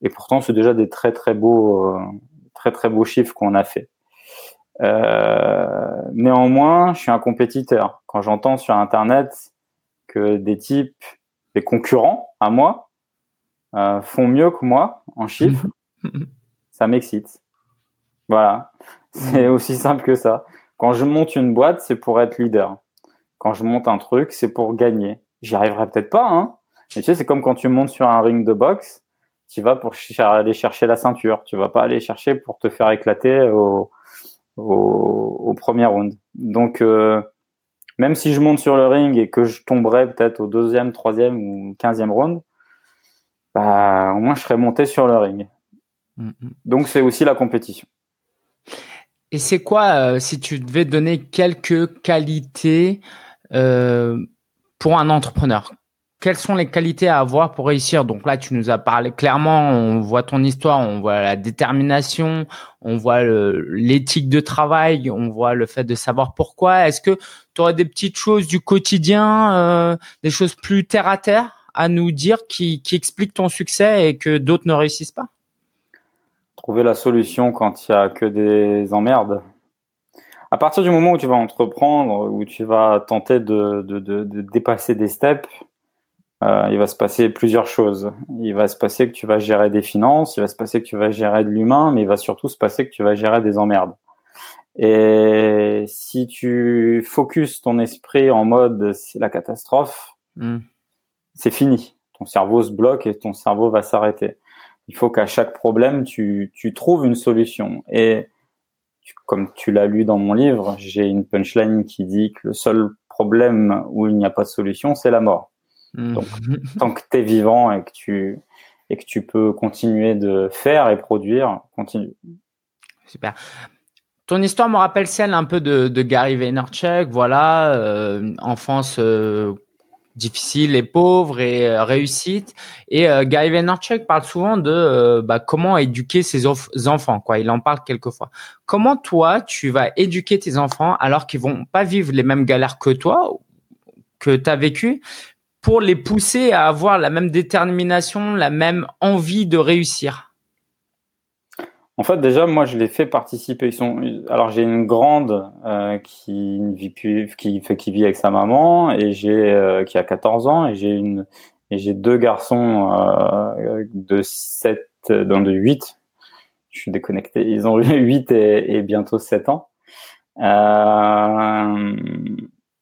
Et pourtant, c'est déjà des très très beaux, très très beau chiffre qu'on a fait. Euh, néanmoins, je suis un compétiteur. Quand j'entends sur Internet que des types, des concurrents à moi, euh, font mieux que moi en chiffres, ça m'excite. Voilà, c'est aussi simple que ça. Quand je monte une boîte, c'est pour être leader. Quand je monte un truc, c'est pour gagner. J'y arriverai peut-être pas, hein. Mais tu sais, c'est comme quand tu montes sur un ring de boxe, tu vas pour aller chercher la ceinture. Tu vas pas aller chercher pour te faire éclater au, au, premier round. Donc, euh, même si je monte sur le ring et que je tomberais peut-être au deuxième, troisième ou quinzième round, bah, au moins je serais monté sur le ring. Mm-hmm. Donc, c'est aussi la compétition. Et c'est quoi, euh, si tu devais donner quelques qualités euh, pour un entrepreneur? Quelles sont les qualités à avoir pour réussir? Donc là, tu nous as parlé clairement, on voit ton histoire, on voit la détermination, on voit l'éthique de travail, on voit le fait de savoir pourquoi. Est-ce que tu aurais des petites choses du quotidien, euh, des choses plus terre à terre à nous dire qui, qui expliquent ton succès et que d'autres ne réussissent pas? Trouver la solution quand il n'y a que des emmerdes. À partir du moment où tu vas entreprendre, où tu vas tenter de, de, de, de dépasser des steps, euh, il va se passer plusieurs choses. Il va se passer que tu vas gérer des finances, il va se passer que tu vas gérer de l'humain, mais il va surtout se passer que tu vas gérer des emmerdes. Et si tu focuses ton esprit en mode c'est la catastrophe, hmm. c'est fini. Ton cerveau se bloque et ton cerveau va s'arrêter. Il faut qu'à chaque problème, tu, tu, trouves une solution. Et comme tu l'as lu dans mon livre, j'ai une punchline qui dit que le seul problème où il n'y a pas de solution, c'est la mort. Donc, mm. tant que tu es vivant et que tu et que tu peux continuer de faire et produire, continue. Super. Ton histoire me rappelle celle un peu de, de Gary Vaynerchuk, voilà, euh, enfance euh, difficile et pauvre et euh, réussite. Et Gary Vaynerchuk parle souvent de bah, comment éduquer ses enfants, quoi. Il en parle quelquefois. Comment toi, tu vas éduquer tes enfants alors qu'ils vont pas vivre les mêmes galères que toi, que tu as vécu, pour les pousser à avoir la même détermination, la même envie de réussir En fait, déjà, moi, je les fais participer. Ils sont... Alors, j'ai une grande euh, qui, vit qui, qui vit avec sa maman et j'ai euh, qui a 14 ans et j'ai une et j'ai deux garçons euh, de 7, dans de 8. Je suis déconnecté. Ils ont 8 et, et bientôt 7 ans. je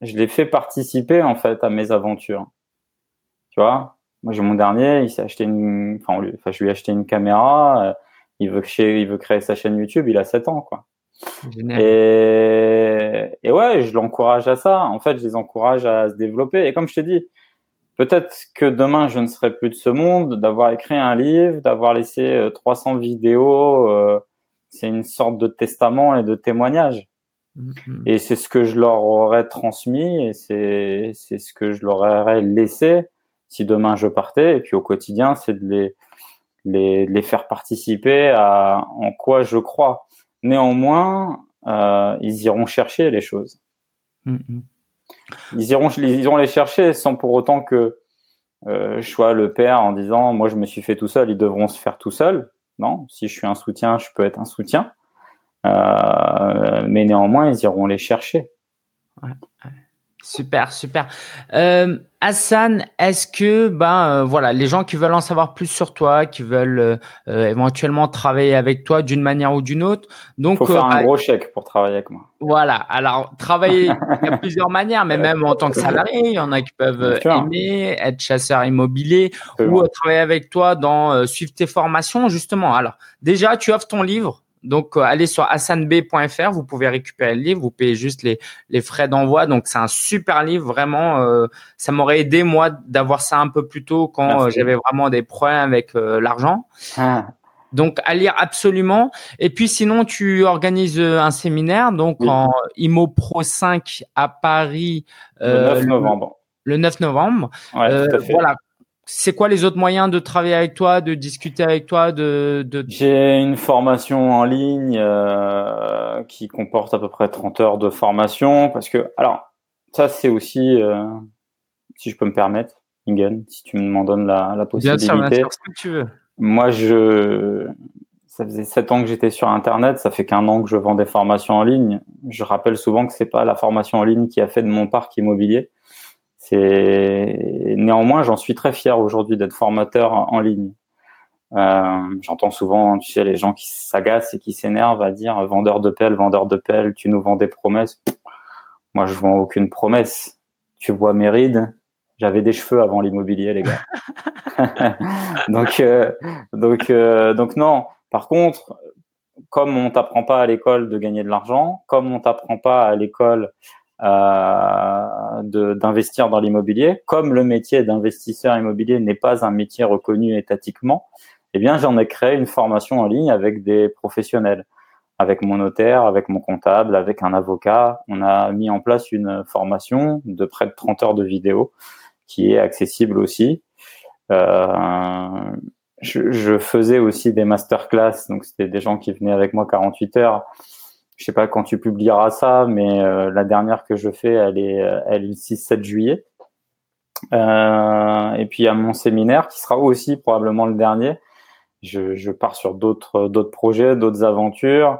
les fais participer en fait à mes aventures. Tu vois, moi j'ai mon dernier, il s'est acheté une, enfin, enfin, je lui ai acheté une caméra, euh, il veut créer, il veut créer sa chaîne YouTube, il a 7 ans, quoi. Et, et ouais, je l'encourage à ça. En fait, je les encourage à se développer. Et comme je t'ai dit, peut-être que demain je ne serai plus de ce monde, d'avoir écrit un livre, d'avoir laissé 300 euh, vidéos, euh, c'est une sorte de testament et de témoignage. Mm-hmm. Et c'est ce que je leur aurais transmis et c'est c'est ce que je leur aurais laissé si demain je partais. Et puis au quotidien, c'est de les, les, les, faire participer à en quoi je crois. Néanmoins, euh, ils iront chercher les choses. Mm-hmm. Ils, iront, ils iront les chercher sans pour autant que euh, je sois le père en disant moi je me suis fait tout seul, ils devront se faire tout seuls. Non, si je suis un soutien, je peux être un soutien. Euh, mais néanmoins, ils iront les chercher. Ouais. Super, super. Euh, Hassan, est-ce que ben euh, voilà, les gens qui veulent en savoir plus sur toi, qui veulent euh, euh, éventuellement travailler avec toi d'une manière ou d'une autre, donc faut faire un gros chèque pour travailler avec moi. Voilà. Alors travailler, il y a plusieurs manières, mais même en tant que salarié, il y en a qui peuvent aimer être chasseur immobilier ou travailler avec toi dans suivre tes formations justement. Alors déjà, tu offres ton livre donc, euh, allez sur hassanb.fr, vous pouvez récupérer le livre, vous payez juste les, les frais d'envoi. Donc, c'est un super livre, vraiment. Euh, ça m'aurait aidé, moi, d'avoir ça un peu plus tôt quand euh, j'avais vraiment des problèmes avec l'argent. Ah. Donc, à lire absolument. Et puis, sinon, tu organises un séminaire, donc en IMO Pro 5 à Paris. le 9 novembre. Le, 9 novembre. Ouais, tout à fait. Voilà c'est quoi les autres moyens de travailler avec toi, de discuter avec toi de, de... J'ai une formation en ligne euh, qui comporte à peu près 30 heures de formation parce que, alors, ça c'est aussi, euh, si je peux me permettre, Ingen, si tu m'en donnes la, la possibilité. Bien sûr, bien sûr, ce que tu veux. Moi, je, ça faisait sept ans que j'étais sur Internet, ça fait qu'un an que je vends des formations en ligne. Je rappelle souvent que c'est pas la formation en ligne qui a fait de mon parc immobilier. Néanmoins, j'en suis très fier aujourd'hui d'être formateur en ligne. Euh, J'entends souvent, tu sais, les gens qui s'agacent et qui s'énervent à dire vendeur de pelle, vendeur de pelle, tu nous vends des promesses. Moi, je vends aucune promesse. Tu vois mes rides, j'avais des cheveux avant l'immobilier, les gars. donc, euh, donc, euh, donc non. Par contre, comme on t'apprend pas à l'école de gagner de l'argent, comme on t'apprend pas à l'école d'investir dans l'immobilier, comme le métier d'investisseur immobilier n'est pas un métier reconnu étatiquement, eh bien, j'en ai créé une formation en ligne avec des professionnels, avec mon notaire, avec mon comptable, avec un avocat. On a mis en place une formation de près de 30 heures de vidéo qui est accessible aussi. Euh, je, faisais aussi des masterclass, donc c'était des gens qui venaient avec moi 48 heures. Je sais pas quand tu publieras ça, mais euh, la dernière que je fais, elle est, elle est le 6-7 juillet. Euh, et puis a mon séminaire qui sera aussi probablement le dernier, je, je pars sur d'autres projets, d'autres aventures.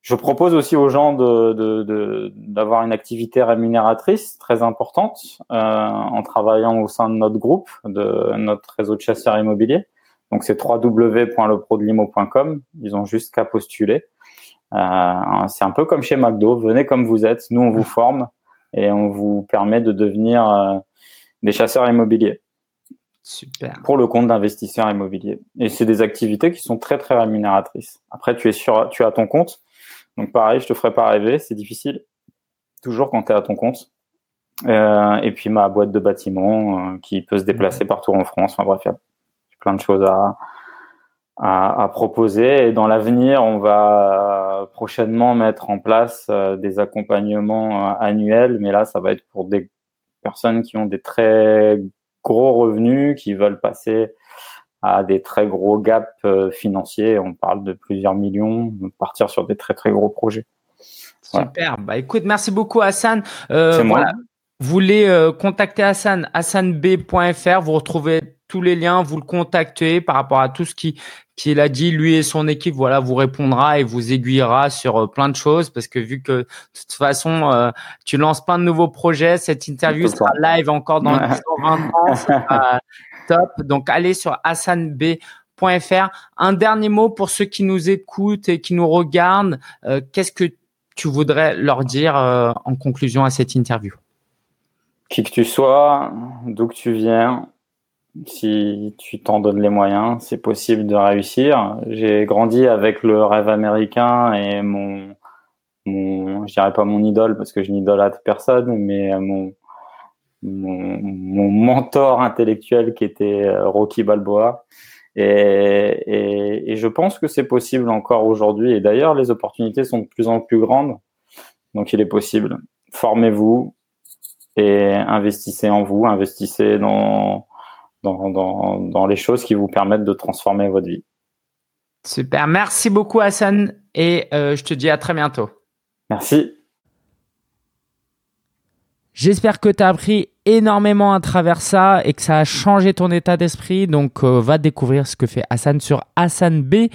Je propose aussi aux gens de, de, d'avoir une activité rémunératrice très importante euh, en travaillant au sein de notre groupe, de notre réseau de chasseurs immobiliers. Donc c'est www.leprodlimo.com. Ils ont juste qu'à postuler. Euh, c'est un peu comme chez McDo. Venez comme vous êtes. Nous on vous forme et on vous permet de devenir euh, des chasseurs immobiliers. Super. Pour le compte d'investisseurs immobiliers. Et c'est des activités qui sont très très rémunératrices. Après, tu es sur, tu as ton compte. Donc pareil, je te ferai pas rêver, c'est difficile. Toujours quand tu es à ton compte. Euh, et puis ma boîte de bâtiment euh, qui peut se déplacer partout en France. Enfin bref, il y a plein de choses à, à, à proposer. Et dans l'avenir, on va prochainement mettre en place euh, des accompagnements euh, annuels. Mais là, ça va être pour des personnes qui ont des très gros revenus qui veulent passer à des très gros gaps euh, financiers. On parle de plusieurs millions, partir sur des très très gros projets. Super. Bah écoute, merci beaucoup Hassan. Euh, voilà. Vous voulez euh, contacter Hassan, hassanb.fr, vous retrouvez tous les liens, vous le contactez par rapport à tout ce qui qu'il a dit, lui et son équipe, voilà, vous répondra et vous aiguillera sur euh, plein de choses parce que vu que de toute façon, euh, tu lances plein de nouveaux projets, cette interview sera live encore dans 20 ans, top. Donc, allez sur hassanb.fr. Un dernier mot pour ceux qui nous écoutent et qui nous regardent. Euh, qu'est-ce que tu voudrais leur dire en conclusion à cette interview? Qui que tu sois, d'où que tu viens, si tu t'en donnes les moyens, c'est possible de réussir. J'ai grandi avec le rêve américain et mon, je dirais pas mon idole parce que je n'idolâtre personne, mais mon, mon, mentor intellectuel qui était euh, Rocky Balboa. Et je pense que c'est possible encore aujourd'hui. Et d'ailleurs, les opportunités sont de plus en plus grandes. Donc, il est possible. Formez-vous et investissez en vous, investissez dans, dans, dans, les choses qui vous permettent de transformer votre vie. Super. Merci beaucoup, Hassan. Et euh, je te dis à très bientôt. Merci. J'espère que tu as appris énormément à travers ça et que ça a changé ton état d'esprit. Donc, euh, va découvrir ce que fait Hassan sur hassanb.fr.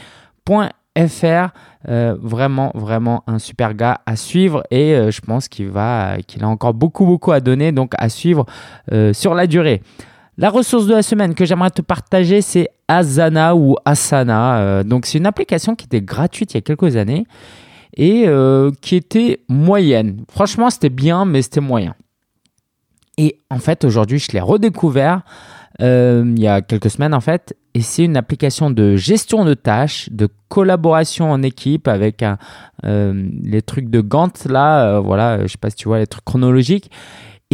Euh, vraiment, vraiment un super gars à suivre et je pense qu'il va, qu'il a encore beaucoup, beaucoup à donner. Donc, à suivre sur la durée. La ressource de la semaine que j'aimerais te partager, c'est Asana ou Asana. Euh, donc, c'est une application qui était gratuite il y a quelques années et euh, qui était moyenne. Franchement, c'était bien, mais c'était moyen. Et en fait, aujourd'hui, je l'ai redécouvert euh, il y a quelques semaines, en fait. Et c'est une application de gestion de tâches, de collaboration en équipe avec les trucs de Gantt, là. voilà, je sais pas si tu vois les trucs chronologiques.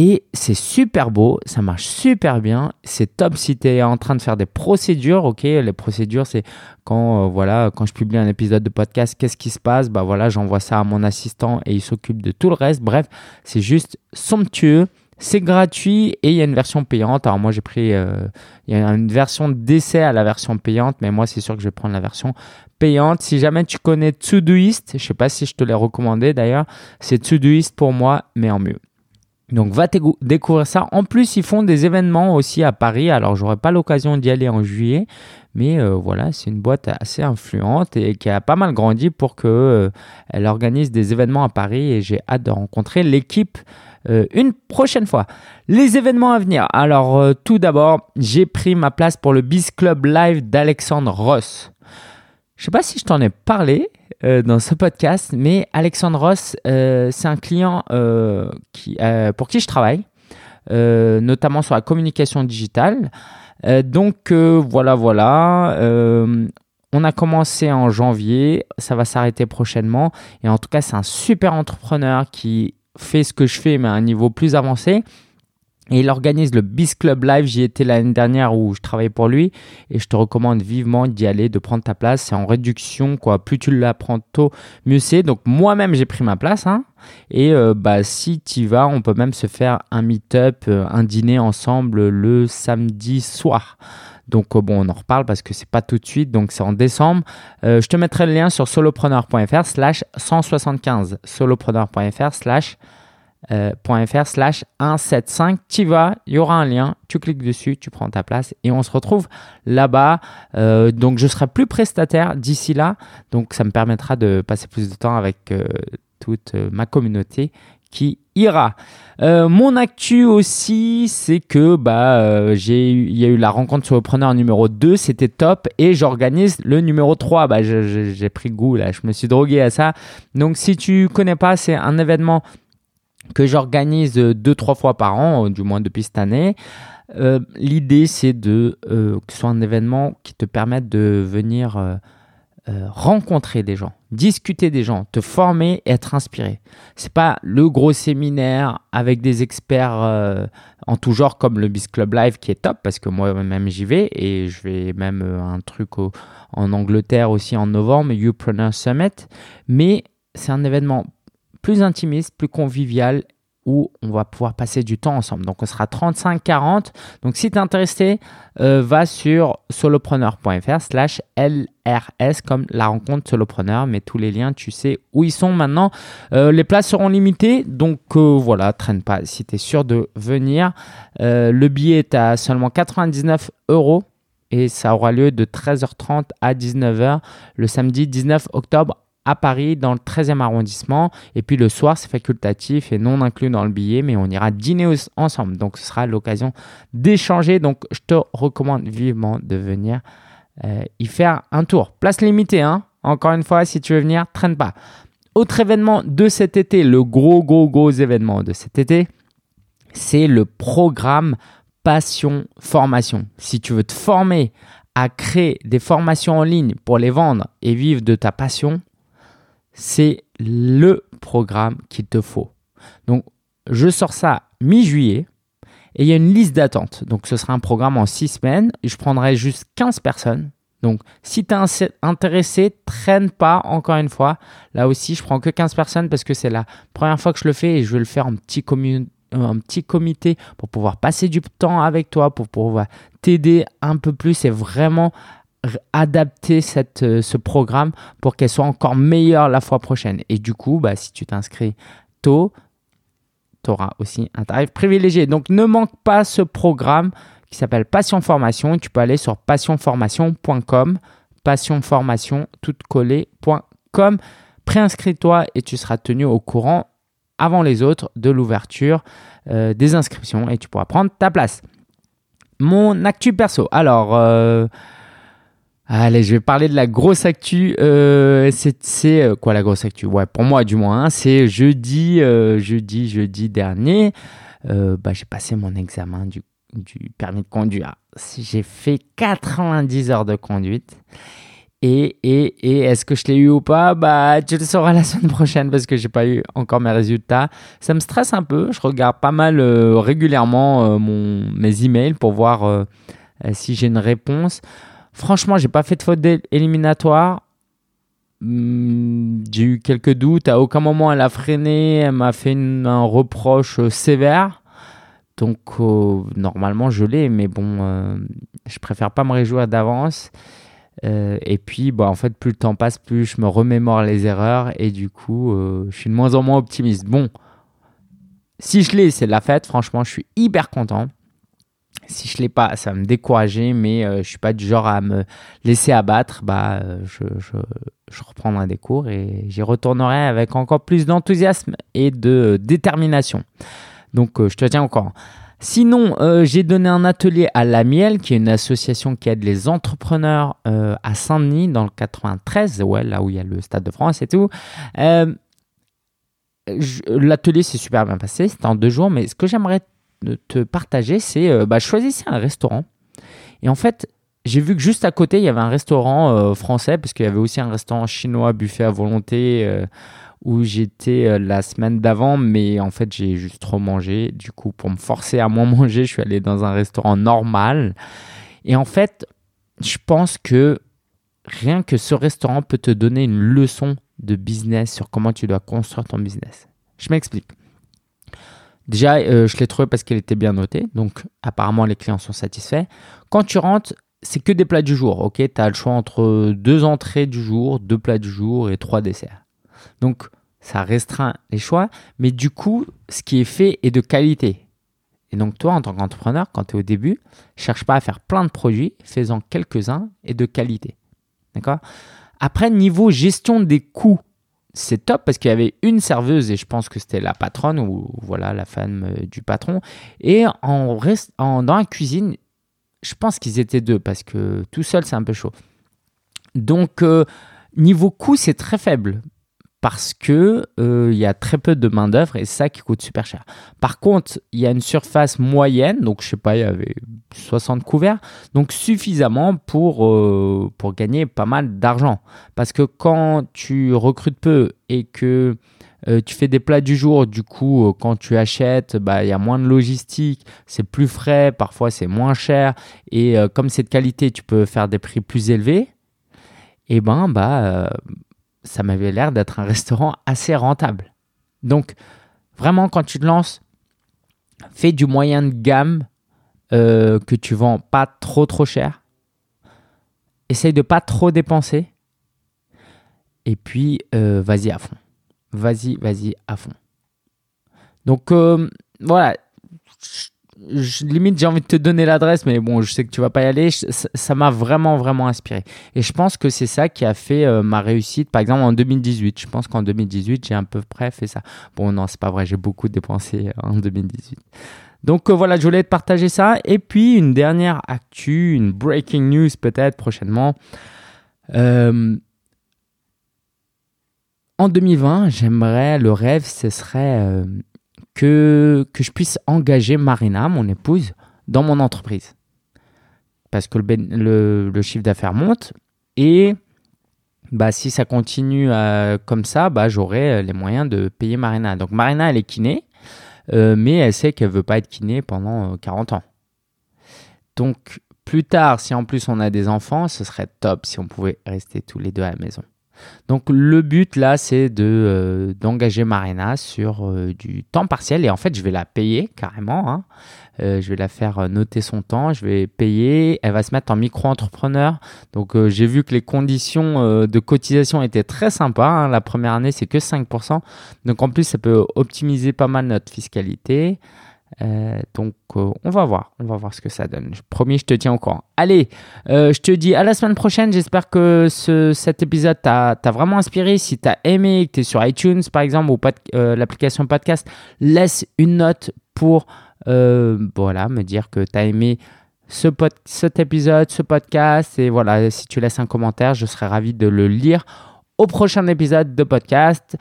Et c'est super beau, ça marche super bien. C'est top si tu es en train de faire des procédures, ok Les procédures, c'est quand, euh, voilà, quand je publie un épisode de podcast, qu'est-ce qui se passe? Bah voilà, j'envoie ça à mon assistant et il s'occupe de tout le reste. Bref, c'est juste somptueux. C'est gratuit et il y a une version payante. Alors moi j'ai pris, euh, il y a une version d'essai à la version payante, mais moi c'est sûr que je vais prendre la version payante. Si jamais tu connais Todoist, je sais pas si je te l'ai recommandé d'ailleurs, c'est Todoist pour moi, mais en mieux. Donc va découvrir ça. En plus, ils font des événements aussi à Paris. Alors, j'aurai pas l'occasion d'y aller en juillet, Mais voilà, c'est une boîte assez influente et qui a pas mal grandi pour que elle organise des événements à Paris et j'ai hâte de rencontrer l'équipe une prochaine fois. Les événements à venir. Alors tout d'abord, j'ai pris ma place pour le Biz Club Live d'Alexandre Ross. Je sais pas si je t'en ai parlé euh, dans ce podcast, mais Alexandre Ross, euh, c'est un client euh, pour qui je travaille, notamment sur la communication digitale. donc voilà, voilà. on a commencé en janvier, ça va s'arrêter prochainement. Et en tout cas, c'est un super entrepreneur qui fait ce que je fais, mais à un niveau plus avancé. Et il organise le Biz Club Live. J'y étais l'année dernière où je travaillais pour lui. Et je te recommande vivement d'y aller, de prendre ta place. C'est en réduction, quoi. Plus tu l'apprends tôt, mieux c'est. Donc moi-même, j'ai pris ma place. Hein. Et euh, bah, si tu vas, on peut même se faire un meet-up, euh, un dîner ensemble le samedi soir. Donc euh, bon, on en reparle parce que c'est pas tout de suite, donc c'est en décembre. je te mettrai le lien sur solopreneur.fr slash 175. solopreneur.fr slash euh, .fr slash 175. Tu vas, il y aura un lien, tu cliques dessus, tu prends ta place et on se retrouve là-bas. Euh, donc je serai plus prestataire d'ici là, donc ça me permettra de passer plus de temps avec euh, toute ma communauté qui ira. mon actu aussi, c'est que bah j'ai il y a eu la rencontre sur le preneur numéro 2, c'était top et j'organise le numéro 3. Bah j'ai pris goût là, je me suis drogué à ça. Donc si tu connais pas, c'est un événement que j'organise deux, trois fois par an, du moins depuis cette année. Euh, l'idée, c'est de euh, que ce soit un événement qui te permette de venir euh, rencontrer des gens, discuter des gens, te former et être inspiré. C'est pas le gros séminaire avec des experts en tout genre comme le Biz Club Live qui est top parce que moi-même j'y vais et je vais même un truc en Angleterre aussi en novembre, Youpreneur Summit. Mais c'est un événement plus intimiste, plus convivial où on va pouvoir passer du temps ensemble. Donc on sera 35-40. Donc si tu es intéressé, euh, va sur solopreneur.fr slash LRS comme la rencontre solopreneur. Mais tous les liens, tu sais où ils sont maintenant. Euh, les places seront limitées. Donc euh, voilà, traîne pas si tu es sûr de venir. le billet est à seulement 99 euros. Et ça aura lieu de 13h30 à 19h le samedi 19 octobre à Paris, dans le 13e arrondissement. Et puis le soir, c'est facultatif et non inclus dans le billet, mais on ira dîner ensemble. Donc ce sera l'occasion d'échanger. Donc je te recommande vivement de venir euh, y faire un tour. Place limitée, hein. Encore une fois, si tu veux venir, traîne pas. Autre événement de cet été, le gros, gros, gros événement de cet été, c'est le programme Passion Formation. Si tu veux te former à créer des formations en ligne pour les vendre et vivre de ta passion, c'est le programme qu'il te faut. Donc, je sors ça mi-juillet et il y a une liste d'attente. Donc, ce sera un programme en six semaines. Je prendrai juste 15 personnes. Donc, si tu es intéressé, traîne pas encore une fois. Là aussi, je prends que 15 personnes parce que c'est la première fois que je le fais et je vais le faire en petit, un petit comité pour pouvoir passer du temps avec toi, pour pouvoir t'aider un peu plus et vraiment adapter euh, ce programme pour qu'elle soit encore meilleure la fois prochaine. Et du coup, bah, si tu t'inscris tôt, tu auras aussi un tarif privilégié. Donc ne manque pas ce programme qui s'appelle Passion Formation. Tu peux aller sur passionformation.com, passionformation collée.com. Préinscris-toi et tu seras tenu au courant avant les autres de l'ouverture euh, des inscriptions et tu pourras prendre ta place. Mon actu perso. Alors, euh, Allez, je vais parler de la grosse actu. Euh, c'est euh, quoi la grosse actu? Ouais, pour moi du moins. Hein, c'est jeudi, euh, jeudi, jeudi dernier. bah, j'ai passé mon examen du, du permis de conduire. J'ai fait 90 heures de conduite. Et, et, et est-ce que je l'ai eu ou pas? Bah, tu le sauras la semaine prochaine parce que j'ai pas eu encore mes résultats. Ça me stresse un peu. Je regarde pas mal régulièrement mon, mes emails pour voir si j'ai une réponse. Franchement, j'ai pas fait de faute éliminatoire. Hmm, j'ai eu quelques doutes. À aucun moment elle a freiné. Elle m'a fait un reproche euh, sévère. Donc euh, normalement je l'ai, mais bon, euh, je préfère pas me réjouir d'avance. et puis, bah, en fait, plus le temps passe, plus je me remémore les erreurs et du coup, je suis de moins en moins optimiste. Bon, si je l'ai, c'est la fête. Franchement, je suis hyper content. Si je l'ai pas, ça va me décourager, mais je je suis pas du genre à me laisser abattre. Bah, je, je, reprendrai des cours et j'y retournerai avec encore plus d'enthousiasme et de détermination. Donc, je te tiens encore. Sinon, euh, j'ai donné un atelier à La Miel, qui est une association qui aide les entrepreneurs euh, à Saint-Denis, dans le 93, ouais, là où il y a le Stade de France et tout. Euh, l'atelier s'est super bien passé, c'était en deux jours, mais ce que j'aimerais te partager, c'est bah, choisissez un restaurant. Et en fait, j'ai vu que juste à côté, il y avait un restaurant français, parce qu'il y avait aussi un restaurant chinois buffet à volonté où j'étais euh, la semaine d'avant, mais en fait j'ai juste trop mangé. Du coup, pour me forcer à moins manger, je suis allé dans un restaurant normal. Et en fait, je pense que rien que ce restaurant peut te donner une leçon de business sur comment tu dois construire ton business. Je m'explique. Déjà, euh, je l'ai trouvé parce qu'elle était bien notée, donc apparemment les clients sont satisfaits. Quand tu rentres, c'est que des plats du jour, ok? Tu as le choix entre deux entrées du jour, deux plats du jour et trois desserts. Donc, ça restreint les choix, mais du coup, ce qui est fait est de qualité. Et donc, toi, en tant qu'entrepreneur, quand tu es au début, cherche pas à faire plein de produits, fais-en quelques-uns et de qualité. D'accord? Après, niveau gestion des coûts, c'est top parce qu'il y avait une serveuse et je pense que c'était la patronne ou voilà la femme euh, du patron. Et en, dans la cuisine, je pense qu'ils étaient deux parce que tout seul c'est un peu chaud. Donc euh, niveau coût c'est très faible parce que euh, il y a très peu de main d'œuvre et ça qui coûte super cher. Par contre, il y a une surface moyenne, donc je sais pas, il y avait 60 couverts, donc suffisamment pour euh, pour gagner pas mal d'argent. Parce que quand tu recrutes peu et que euh, tu fais des plats du jour, du coup, quand tu achètes, bah, il y a moins de logistique, c'est plus frais, parfois c'est moins cher, et comme c'est de qualité, tu peux faire des prix plus élevés. Et ben, bah, ça m'avait l'air d'être un restaurant assez rentable. Donc, vraiment, quand tu te lances, fais du moyen de gamme euh, que tu vends pas trop trop cher. Essaye de pas trop dépenser. Et puis, euh, vas-y à fond. Vas-y, vas-y à fond. Donc, euh, voilà limite j'ai envie de te donner l'adresse, mais bon, je sais que tu vas pas y aller. ça m'a vraiment, vraiment inspiré. Et je pense que c'est ça qui a fait euh, ma réussite, par exemple en 2018. Je pense qu'en 2018, j'ai à peu près fait ça. Bon, non, c'est pas vrai, j'ai beaucoup dépensé en 2018. Donc euh, voilà, je voulais te partager ça. Et puis une dernière actu, une breaking news peut-être prochainement. Euh, en 2020, j'aimerais, le rêve, ce serait que, je puisse engager Marina, mon épouse, dans mon entreprise. Parce que le, le, chiffre d'affaires monte et bah, si ça continue euh, comme ça, bah, j'aurai euh, les moyens de payer Marina. Donc Marina, elle est kiné, euh, mais elle sait qu'elle veut pas être kiné pendant 40 ans. Donc plus tard, si en plus on a des enfants, ce serait top si on pouvait rester tous les deux à la maison. Donc le but là, c'est de euh, d'engager Marina sur euh, du temps partiel et en fait, je vais la payer carrément. Hein. Euh, je vais la faire noter son temps, je vais payer. Elle va se mettre en micro-entrepreneur. Donc j'ai vu que les conditions de cotisation étaient très sympas. Hein. La première année, c'est que 5%. Donc en plus, ça peut optimiser pas mal notre fiscalité. Euh, donc, euh, on va voir. On va voir ce que ça donne. Promis, je te tiens au courant. Allez, euh, je te dis à la semaine prochaine. J'espère que ce, cet épisode t'a vraiment inspiré. Si tu as aimé, que tu es sur iTunes par exemple ou l'application podcast, laisse une note pour voilà, me dire que tu as aimé ce cet épisode, ce podcast. Et voilà, si tu laisses un commentaire, je serai ravi de le lire au prochain épisode de podcast.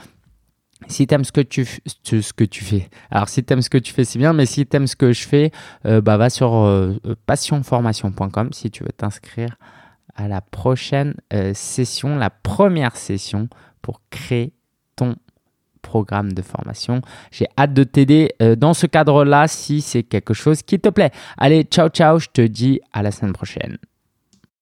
Si t'aimes ce que tu ce que tu fais, alors si t'aimes ce que tu fais, c'est bien, mais si t'aimes ce que je fais, euh, bah va sur euh, passionformation.com si tu veux t'inscrire à la prochaine euh, session, la première session pour créer ton programme de formation. J'ai hâte de t'aider dans ce cadre-là si c'est quelque chose qui te plaît. Allez, ciao ciao, je te dis à la semaine prochaine.